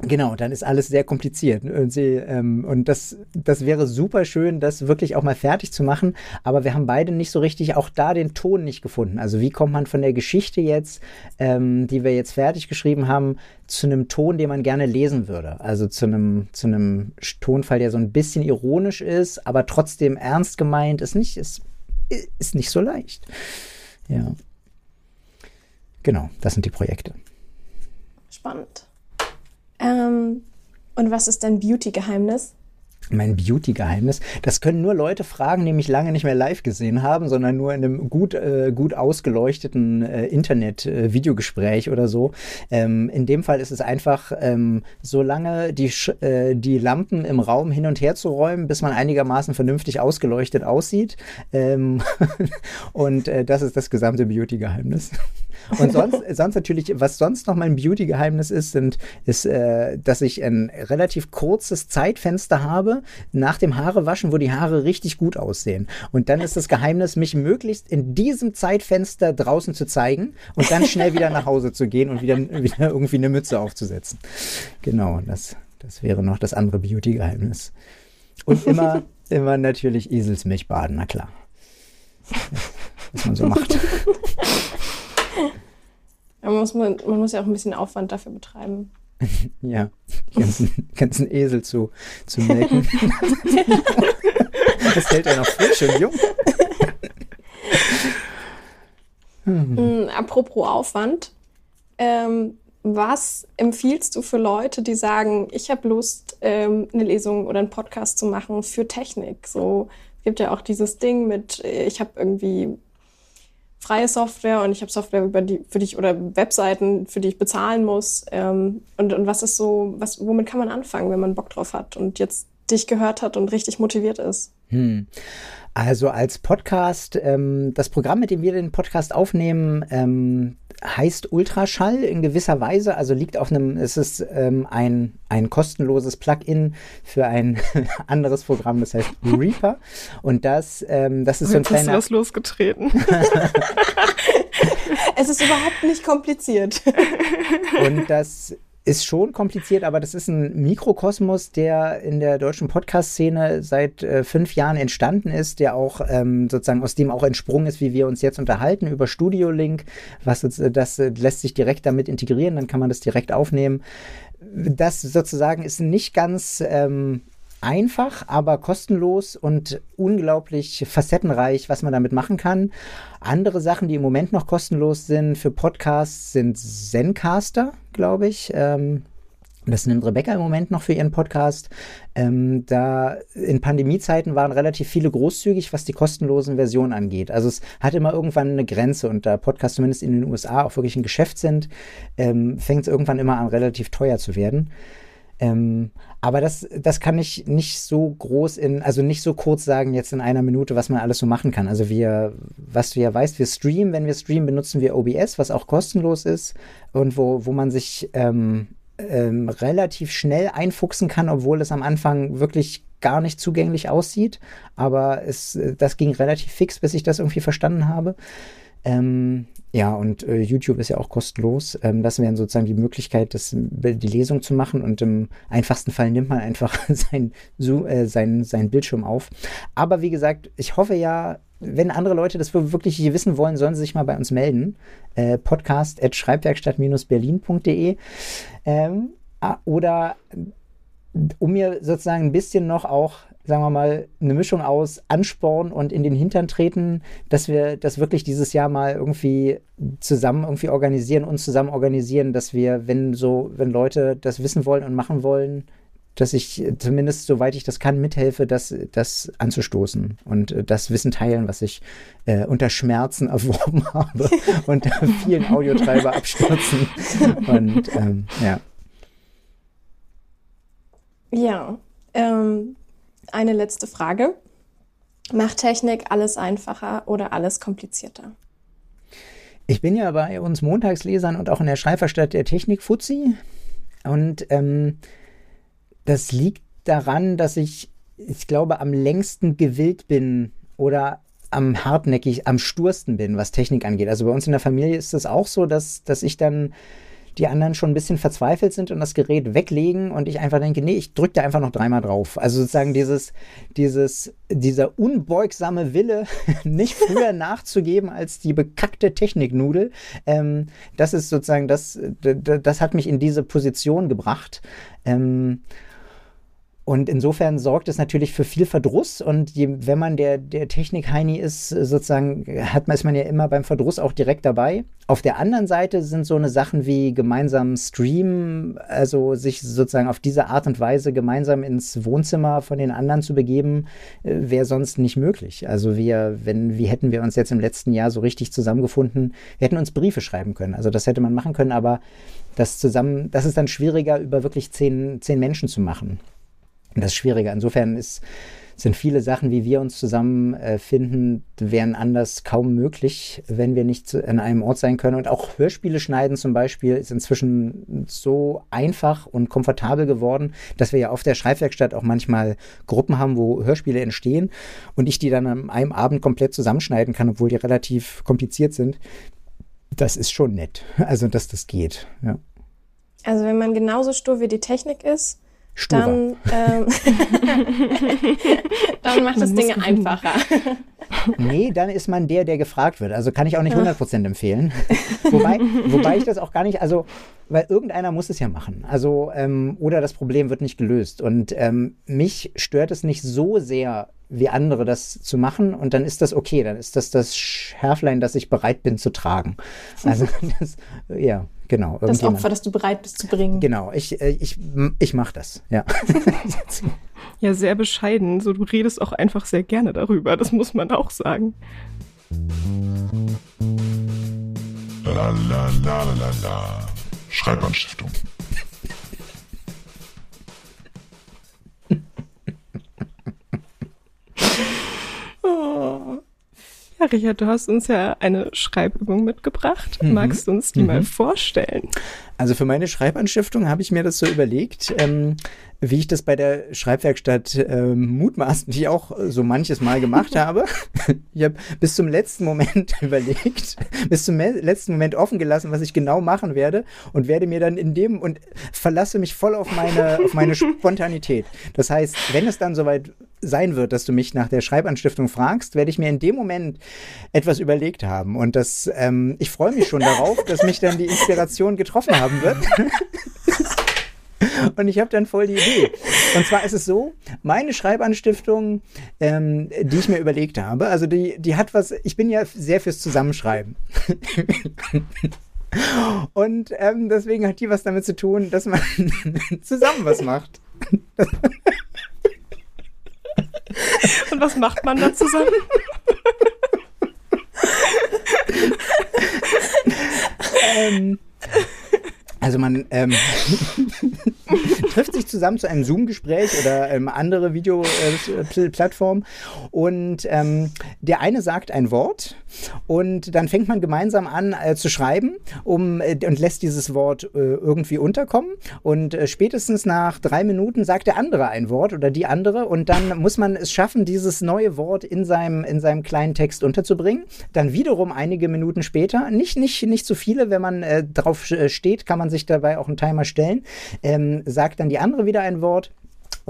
Genau, dann ist alles sehr kompliziert. Und, sie, ähm, und das, das wäre super schön, das wirklich auch mal fertig zu machen. Aber wir haben beide nicht so richtig auch da den Ton nicht gefunden. Also wie kommt man von der Geschichte jetzt, ähm, die wir jetzt fertig geschrieben haben, zu einem Ton, den man gerne lesen würde? Also zu einem, zu einem Tonfall, der so ein bisschen ironisch ist, aber trotzdem ernst gemeint ist nicht, ist, ist nicht so leicht. Ja. Genau, das sind die Projekte. Spannend. Ähm, und was ist dein Beauty-Geheimnis? Mein Beauty-Geheimnis. Das können nur Leute fragen, die mich lange nicht mehr live gesehen haben, sondern nur in einem gut, äh, gut ausgeleuchteten äh, Internet-Videogespräch äh, oder so. Ähm, in dem Fall ist es einfach, ähm, so lange die, äh, die Lampen im Raum hin und her zu räumen, bis man einigermaßen vernünftig ausgeleuchtet aussieht. Ähm, und äh, das ist das gesamte Beauty-Geheimnis. Und sonst, sonst natürlich, was sonst noch mein Beauty-Geheimnis ist, sind, ist, äh, dass ich ein relativ kurzes Zeitfenster habe nach dem Haarewaschen, wo die Haare richtig gut aussehen. Und dann ist das Geheimnis, mich möglichst in diesem Zeitfenster draußen zu zeigen und dann schnell wieder nach Hause zu gehen und wieder, wieder irgendwie eine Mütze aufzusetzen. Genau, das, das wäre noch das andere Beauty-Geheimnis. Und immer, immer natürlich Eselsmilch baden, na klar. Was man so macht. Man, muss, man muss ja auch ein bisschen Aufwand dafür betreiben. ja, die ganzen, ganzen Esel zu, zu melken. das hält ja noch frisch und jung. hm. Apropos Aufwand, ähm, was empfiehlst du für Leute, die sagen, ich habe Lust, ähm, eine Lesung oder einen Podcast zu machen für Technik? So gibt ja auch dieses Ding mit, äh, ich habe irgendwie freie Software und ich habe Software über die, für dich oder Webseiten, für die ich bezahlen muss. Ähm, und, und was ist so, was, womit kann man anfangen, wenn man Bock drauf hat und jetzt dich gehört hat und richtig motiviert ist? Hm. Also als Podcast, ähm, das Programm, mit dem wir den Podcast aufnehmen, ähm, heißt Ultraschall in gewisser Weise, also liegt auf einem, es ist ähm, ein, ein kostenloses Plugin für ein anderes Programm, das heißt Reaper. Und das, ähm, das ist so ein kleiner... Hast du das losgetreten? es ist überhaupt nicht kompliziert. Und das ist schon kompliziert, aber das ist ein Mikrokosmos, der in der deutschen Podcast-Szene seit äh, fünf Jahren entstanden ist, der auch ähm, sozusagen aus dem auch entsprungen ist, wie wir uns jetzt unterhalten über Studio Link. Was äh, das äh, lässt sich direkt damit integrieren, dann kann man das direkt aufnehmen. Das sozusagen ist nicht ganz ähm, einfach, aber kostenlos und unglaublich facettenreich, was man damit machen kann. Andere Sachen, die im Moment noch kostenlos sind für Podcasts, sind Zencaster, glaube ich. Ähm, das nimmt Rebecca im Moment noch für ihren Podcast. Ähm, da in Pandemiezeiten waren relativ viele großzügig, was die kostenlosen Versionen angeht. Also es hat immer irgendwann eine Grenze und da Podcasts zumindest in den USA auch wirklich ein Geschäft sind, ähm, fängt es irgendwann immer an, relativ teuer zu werden. Ähm, aber das, das kann ich nicht so groß in, also nicht so kurz sagen jetzt in einer Minute, was man alles so machen kann. Also wir, was du ja weißt, wir streamen, wenn wir streamen, benutzen wir OBS, was auch kostenlos ist und wo, wo man sich ähm, ähm, relativ schnell einfuchsen kann, obwohl es am Anfang wirklich gar nicht zugänglich aussieht. Aber es, das ging relativ fix, bis ich das irgendwie verstanden habe. Ähm, ja, und äh, YouTube ist ja auch kostenlos. Ähm, das wäre sozusagen die Möglichkeit, das, die Lesung zu machen. Und im einfachsten Fall nimmt man einfach sein, so, äh, sein, sein Bildschirm auf. Aber wie gesagt, ich hoffe ja, wenn andere Leute das wirklich wissen wollen, sollen sie sich mal bei uns melden. Äh, podcast at schreibwerkstatt-berlin.de ähm, oder um mir sozusagen ein bisschen noch auch sagen wir mal, eine Mischung aus Ansporn und in den Hintern treten, dass wir das wirklich dieses Jahr mal irgendwie zusammen irgendwie organisieren, uns zusammen organisieren, dass wir, wenn so, wenn Leute das wissen wollen und machen wollen, dass ich zumindest, soweit ich das kann, mithelfe, das, das anzustoßen und äh, das Wissen teilen, was ich äh, unter Schmerzen erworben habe, unter vielen Audiotreiber abstürzen. Und ähm, ja. Ja, ähm, eine letzte Frage. Macht Technik alles einfacher oder alles komplizierter? Ich bin ja bei uns Montagslesern und auch in der Schreibverstadt der Technik Fuzzi. Und ähm, das liegt daran, dass ich, ich glaube, am längsten gewillt bin oder am hartnäckig, am stursten bin, was Technik angeht. Also bei uns in der Familie ist es auch so, dass, dass ich dann die anderen schon ein bisschen verzweifelt sind und das Gerät weglegen und ich einfach denke, nee, ich drücke da einfach noch dreimal drauf. Also sozusagen dieses, dieses, dieser unbeugsame Wille, nicht früher nachzugeben als die bekackte Techniknudel, ähm, das ist sozusagen, das, das hat mich in diese Position gebracht. Ähm, Und insofern sorgt es natürlich für viel Verdruss. Und je, wenn man der, der Technik-Heini ist, sozusagen, hat man, ist man ja immer beim Verdruss auch direkt dabei. Auf der anderen Seite sind so eine Sachen wie gemeinsam streamen, also sich sozusagen auf diese Art und Weise gemeinsam ins Wohnzimmer von den anderen zu begeben, äh, wäre sonst nicht möglich. Also wir, wenn, wie hätten wir uns jetzt im letzten Jahr so richtig zusammengefunden, wir hätten uns Briefe schreiben können. Also das hätte man machen können, aber das zusammen, das ist dann schwieriger, über wirklich zehn, zehn Menschen zu machen. Das ist schwieriger. Insofern ist, sind viele Sachen, wie wir uns zusammenfinden, äh, wären anders kaum möglich, wenn wir nicht an einem Ort sein können. Und auch Hörspiele schneiden zum Beispiel ist inzwischen so einfach und komfortabel geworden, dass wir ja auf der Schreibwerkstatt auch manchmal Gruppen haben, wo Hörspiele entstehen und ich die dann an einem Abend komplett zusammenschneiden kann, obwohl die relativ kompliziert sind. Das ist schon nett. Also, dass das geht. Ja. Also, wenn man genauso stur wie die Technik ist, dann, ähm, dann macht das Dinge einfacher. nee, dann ist man der, der gefragt wird. Also kann ich auch nicht 100% empfehlen. wobei, wobei ich das auch gar nicht, also, weil irgendeiner muss es ja machen. Also, ähm, oder das Problem wird nicht gelöst. Und ähm, mich stört es nicht so sehr, wie andere das zu machen und dann ist das okay, dann ist das das Schärflein, das ich bereit bin zu tragen. Also das, ja, genau. Das Opfer, das du bereit bist zu bringen. Genau, ich, äh, ich, ich mache das, ja. ja, sehr bescheiden. So, du redest auch einfach sehr gerne darüber, das muss man auch sagen. La la la la la. Schreibanstiftung. Oh. Ja, Richard, du hast uns ja eine Schreibübung mitgebracht. Mhm. Magst du uns die mhm. mal vorstellen? Also für meine Schreibanstiftung habe ich mir das so überlegt, ähm, wie ich das bei der Schreibwerkstatt ähm, mutmaßlich auch so manches Mal gemacht habe. ich habe bis zum letzten Moment überlegt, bis zum letzten Moment offen gelassen, was ich genau machen werde und werde mir dann in dem und verlasse mich voll auf meine, auf meine Spontanität. Das heißt, wenn es dann soweit sein wird, dass du mich nach der Schreibanstiftung fragst, werde ich mir in dem Moment etwas überlegt haben. Und das, ähm, ich freue mich schon darauf, dass mich dann die Inspiration getroffen haben wird. Und ich habe dann voll die Idee. Und zwar ist es so, meine Schreibanstiftung, ähm, die ich mir überlegt habe, also die, die hat was, ich bin ja sehr fürs Zusammenschreiben. Und ähm, deswegen hat die was damit zu tun, dass man zusammen was macht. Und was macht man da zusammen? ähm, also man ähm, trifft sich zusammen zu einem Zoom-Gespräch oder ähm, andere Videoplattformen äh, und ähm, der eine sagt ein Wort und dann fängt man gemeinsam an äh, zu schreiben um, äh, und lässt dieses Wort äh, irgendwie unterkommen und äh, spätestens nach drei Minuten sagt der andere ein Wort oder die andere und dann muss man es schaffen, dieses neue Wort in seinem, in seinem kleinen Text unterzubringen. Dann wiederum einige Minuten später, nicht, nicht, nicht zu viele, wenn man äh, drauf steht, kann man man sich dabei auch einen Timer stellen, ähm, sagt dann die andere wieder ein Wort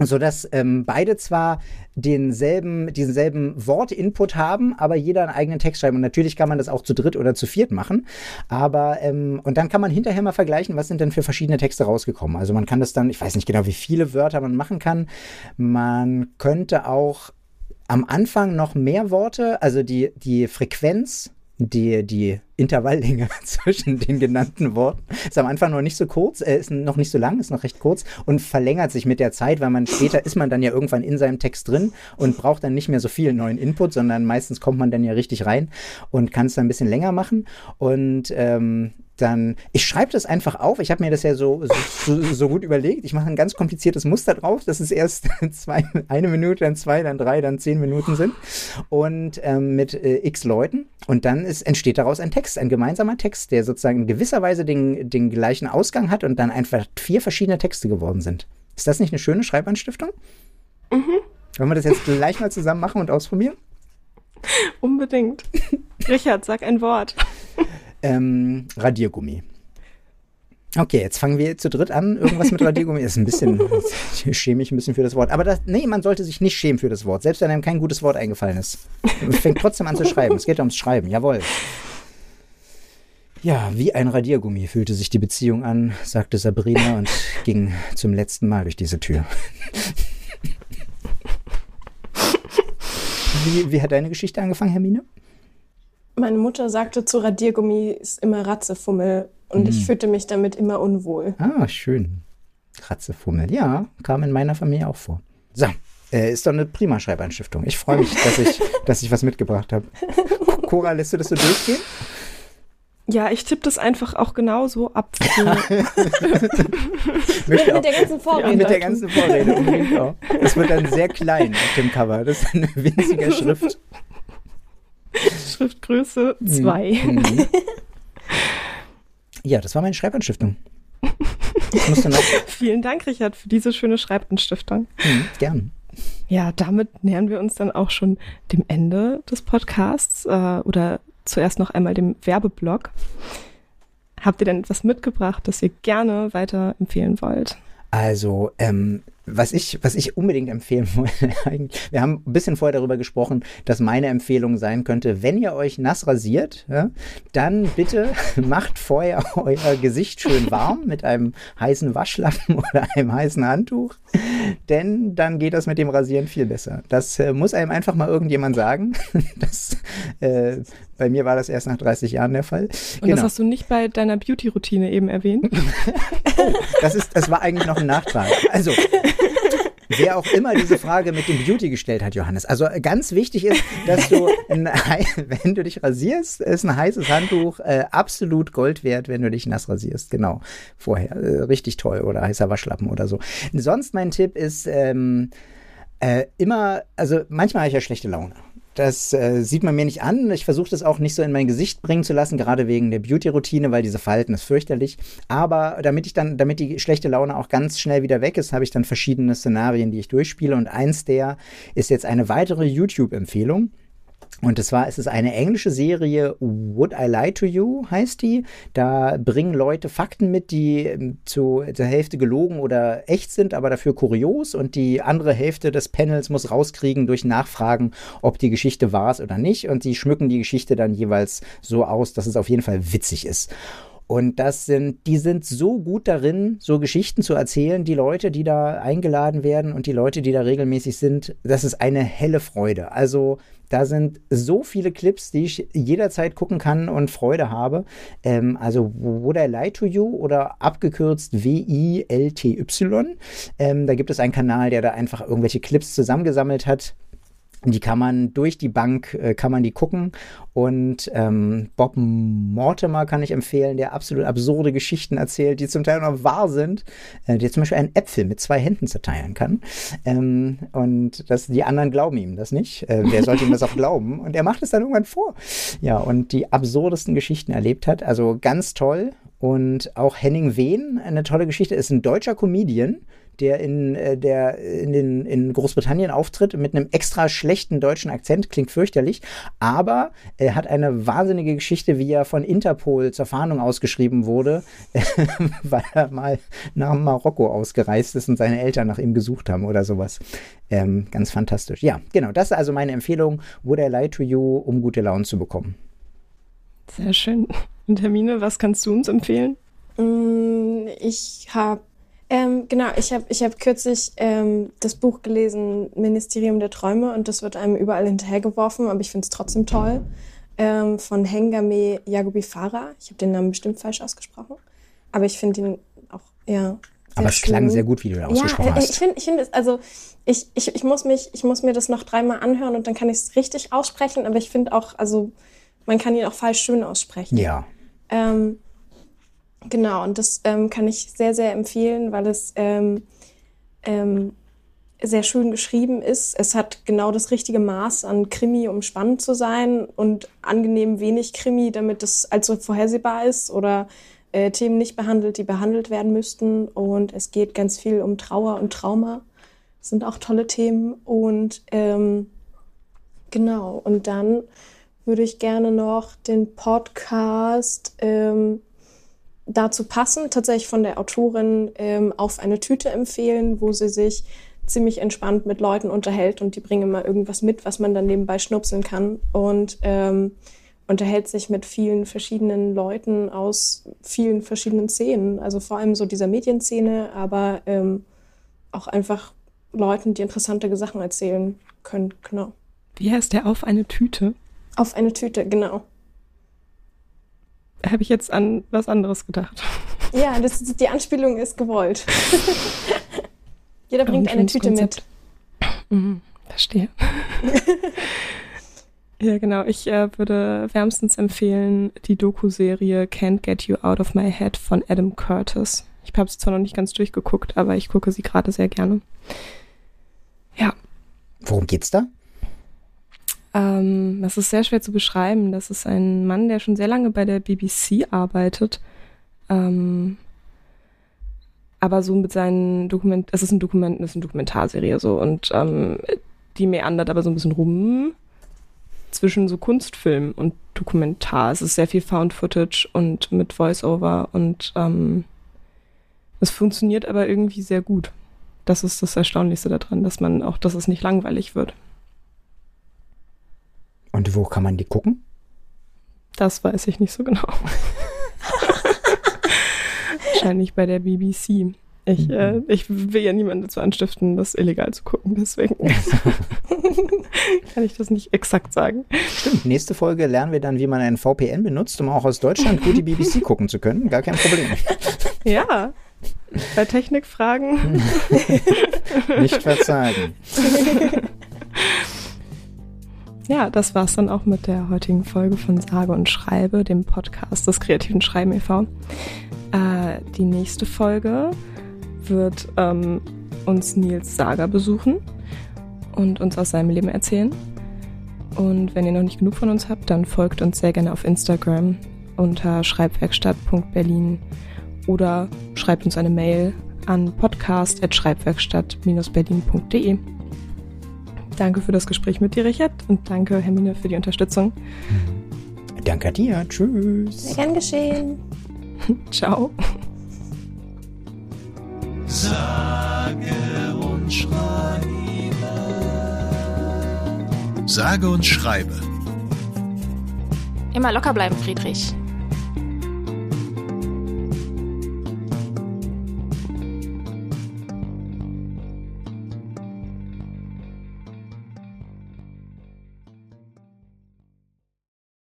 sodass ähm, beide zwar denselben, denselben Wortinput haben, aber jeder einen eigenen Text schreiben. Und natürlich kann man das auch zu dritt oder zu viert machen. Aber ähm, und dann kann man hinterher mal vergleichen, was sind denn für verschiedene Texte rausgekommen. Also man kann das dann, ich weiß nicht genau, wie viele Wörter man machen kann. Man könnte auch am Anfang noch mehr Worte, also die, die Frequenz die, die Intervalllänge zwischen den genannten Worten ist am Anfang noch nicht so kurz, äh, ist noch nicht so lang, ist noch recht kurz und verlängert sich mit der Zeit, weil man später ist man dann ja irgendwann in seinem Text drin und braucht dann nicht mehr so viel neuen Input, sondern meistens kommt man dann ja richtig rein und kann es dann ein bisschen länger machen. Und ähm, dann, ich schreibe das einfach auf. Ich habe mir das ja so, so, so gut überlegt. Ich mache ein ganz kompliziertes Muster drauf, dass es erst zwei, eine Minute, dann zwei, dann drei, dann zehn Minuten sind. Und ähm, mit äh, x Leuten. Und dann ist, entsteht daraus ein Text, ein gemeinsamer Text, der sozusagen in gewisser Weise den, den gleichen Ausgang hat und dann einfach vier verschiedene Texte geworden sind. Ist das nicht eine schöne Schreibanstiftung? Mhm. Wollen wir das jetzt gleich mal zusammen machen und ausprobieren? Unbedingt. Richard, sag ein Wort. Ähm, Radiergummi. Okay, jetzt fangen wir zu dritt an. Irgendwas mit Radiergummi ist ein bisschen, ich schäme ich ein bisschen für das Wort. Aber das, nee, man sollte sich nicht schämen für das Wort, selbst wenn einem kein gutes Wort eingefallen ist. Man fängt trotzdem an zu schreiben. Es geht ums Schreiben, jawohl. Ja, wie ein Radiergummi fühlte sich die Beziehung an, sagte Sabrina und ging zum letzten Mal durch diese Tür. Wie, wie hat deine Geschichte angefangen, Hermine? Meine Mutter sagte zu Radiergummi ist immer Ratzefummel und Mhm. ich fühlte mich damit immer unwohl. Ah, schön. Ratzefummel. Ja, kam in meiner Familie auch vor. So, äh, ist doch eine prima Schreibanstiftung. Ich freue mich, dass ich, dass ich was mitgebracht habe. Cora, lässt du das so durchgehen? Ja, ich tippe das einfach auch genauso ab. Mit der ganzen Vorrede. mit der ganzen Vorrede unbedingt auch. Das wird dann sehr klein auf dem Cover. Das ist eine winzige Schrift. Schriftgröße 2. Mhm. Ja, das war meine Schreibanstiftung. Vielen Dank, Richard, für diese schöne Schreibanstiftung. Mhm, gern. Ja, damit nähern wir uns dann auch schon dem Ende des Podcasts äh, oder zuerst noch einmal dem Werbeblock. Habt ihr denn etwas mitgebracht, das ihr gerne weiter empfehlen wollt? Also, ähm, was ich, was ich unbedingt empfehlen wollte, wir haben ein bisschen vorher darüber gesprochen, dass meine Empfehlung sein könnte, wenn ihr euch nass rasiert, ja, dann bitte macht vorher euer Gesicht schön warm mit einem heißen Waschlappen oder einem heißen Handtuch, denn dann geht das mit dem Rasieren viel besser. Das äh, muss einem einfach mal irgendjemand sagen. Das, äh, bei mir war das erst nach 30 Jahren der Fall. Und das hast du nicht bei deiner Beauty-Routine eben erwähnt? Das, ist, das war eigentlich noch ein Nachtrag. Also, wer auch immer diese Frage mit dem Beauty gestellt hat, Johannes. Also ganz wichtig ist, dass du, ein, wenn du dich rasierst, ist ein heißes Handtuch äh, absolut Gold wert, wenn du dich nass rasierst. Genau, vorher. Äh, richtig toll. Oder heißer Waschlappen oder so. Sonst mein Tipp ist, ähm, äh, immer, also manchmal habe ich ja schlechte Laune. Das äh, sieht man mir nicht an. Ich versuche das auch nicht so in mein Gesicht bringen zu lassen, gerade wegen der Beauty-Routine, weil diese Falten ist fürchterlich. Aber damit ich dann, damit die schlechte Laune auch ganz schnell wieder weg ist, habe ich dann verschiedene Szenarien, die ich durchspiele. Und eins der ist jetzt eine weitere YouTube-Empfehlung. Und zwar ist es eine englische Serie, Would I Lie to You heißt die. Da bringen Leute Fakten mit, die ähm, zu der Hälfte gelogen oder echt sind, aber dafür kurios. Und die andere Hälfte des Panels muss rauskriegen durch Nachfragen, ob die Geschichte wahr ist oder nicht. Und sie schmücken die Geschichte dann jeweils so aus, dass es auf jeden Fall witzig ist. Und das sind, die sind so gut darin, so Geschichten zu erzählen, die Leute, die da eingeladen werden und die Leute, die da regelmäßig sind, das ist eine helle Freude. Also da sind so viele Clips, die ich jederzeit gucken kann und Freude habe. Ähm, also Would I Lie to You oder abgekürzt W-I-L-T-Y. Ähm, da gibt es einen Kanal, der da einfach irgendwelche Clips zusammengesammelt hat. Die kann man durch die Bank, äh, kann man die gucken. Und ähm, Bob Mortimer kann ich empfehlen, der absolut absurde Geschichten erzählt, die zum Teil noch wahr sind. Äh, der zum Beispiel einen Äpfel mit zwei Händen zerteilen kann. Ähm, und das, die anderen glauben ihm das nicht. Äh, wer sollte ihm das auch glauben? Und er macht es dann irgendwann vor. Ja, und die absurdesten Geschichten erlebt hat. Also ganz toll. Und auch Henning Wehn, eine tolle Geschichte, ist ein deutscher Comedian der in, äh, der in, den, in Großbritannien auftritt mit einem extra schlechten deutschen Akzent, klingt fürchterlich, aber er hat eine wahnsinnige Geschichte, wie er von Interpol zur Fahndung ausgeschrieben wurde, weil er mal nach Marokko ausgereist ist und seine Eltern nach ihm gesucht haben oder sowas. Ähm, ganz fantastisch. Ja, genau, das ist also meine Empfehlung, Would I Lie to You, um gute Laune zu bekommen. Sehr schön. Und Hermine, was kannst du uns empfehlen? Mm, Ich habe ähm, genau, ich habe ich hab kürzlich ähm, das Buch gelesen, Ministerium der Träume, und das wird einem überall hinterhergeworfen, aber ich finde es trotzdem toll. Ähm, von Hengame Yagobi Farah. Ich habe den Namen bestimmt falsch ausgesprochen, aber ich finde ihn auch, ja. Aber es klang sehr gut, wie du ihn ausgesprochen ja, äh, hast. Ich finde, ich finde es, also ich, ich, ich, muss mich, ich muss mir das noch dreimal anhören und dann kann ich es richtig aussprechen, aber ich finde auch, also man kann ihn auch falsch schön aussprechen. Ja. Ähm, genau, und das ähm, kann ich sehr, sehr empfehlen, weil es ähm, ähm, sehr schön geschrieben ist. Es hat genau das richtige Maß an Krimi, um spannend zu sein und angenehm wenig Krimi, damit es allzu vorhersehbar ist oder äh, Themen nicht behandelt, die behandelt werden müssten. Und es geht ganz viel um Trauer und Trauma. Das sind auch tolle Themen. Und ähm, genau, und dann würde ich gerne noch den Podcast ähm, dazu passen, tatsächlich von der Autorin ähm, auf eine Tüte empfehlen, wo sie sich ziemlich entspannt mit Leuten unterhält und die bringen immer irgendwas mit, was man dann nebenbei schnupseln kann und ähm, unterhält sich mit vielen verschiedenen Leuten aus vielen verschiedenen Szenen, also vor allem so dieser Medienszene, aber ähm, auch einfach Leuten, die interessante Sachen erzählen können. Genau. Wie heißt der? Auf eine Tüte? Auf eine Tüte, genau. Habe ich jetzt an was anderes gedacht. Ja, das, die Anspielung ist gewollt. Jeder bringt eine Tüte Konzept. mit. Mhm, verstehe. ja, genau. Ich äh, würde wärmstens empfehlen die Doku-Serie Can't Get You Out of My Head von Adam Curtis. Ich habe sie zwar noch nicht ganz durchgeguckt, aber ich gucke sie gerade sehr gerne. Ja. Worum geht's da? Ähm, das ist sehr schwer zu beschreiben. Das ist ein Mann, der schon sehr lange bei der BBC arbeitet. Ähm, aber so mit seinen Dokument, es ist ein Dokument, es ist eine Dokumentarserie so und ähm, die meandert aber so ein bisschen rum zwischen so Kunstfilm und Dokumentar. Es ist sehr viel Found Footage und mit Voiceover und ähm, es funktioniert aber irgendwie sehr gut. Das ist das Erstaunlichste daran, dass man auch, dass es nicht langweilig wird. Und wo kann man die gucken? Das weiß ich nicht so genau. Wahrscheinlich bei der BBC. Ich, mhm. äh, ich will ja niemanden dazu anstiften, das illegal zu gucken, deswegen kann ich das nicht exakt sagen. Stimmt, nächste Folge lernen wir dann, wie man einen VPN benutzt, um auch aus Deutschland gut die BBC gucken zu können. Gar kein Problem. Ja, bei Technikfragen. nicht verzagen. Ja, das war's dann auch mit der heutigen Folge von Sage und Schreibe, dem Podcast des kreativen Schreiben e.V. Äh, die nächste Folge wird ähm, uns Nils Sager besuchen und uns aus seinem Leben erzählen. Und wenn ihr noch nicht genug von uns habt, dann folgt uns sehr gerne auf Instagram unter schreibwerkstatt.berlin oder schreibt uns eine Mail an podcast.schreibwerkstatt-berlin.de. Danke für das Gespräch mit dir, Richard, und danke, Hermine, für die Unterstützung. Danke dir. Tschüss. Sehr gern geschehen. Ciao. Sage und schreibe. Sage und schreibe. Immer locker bleiben, Friedrich.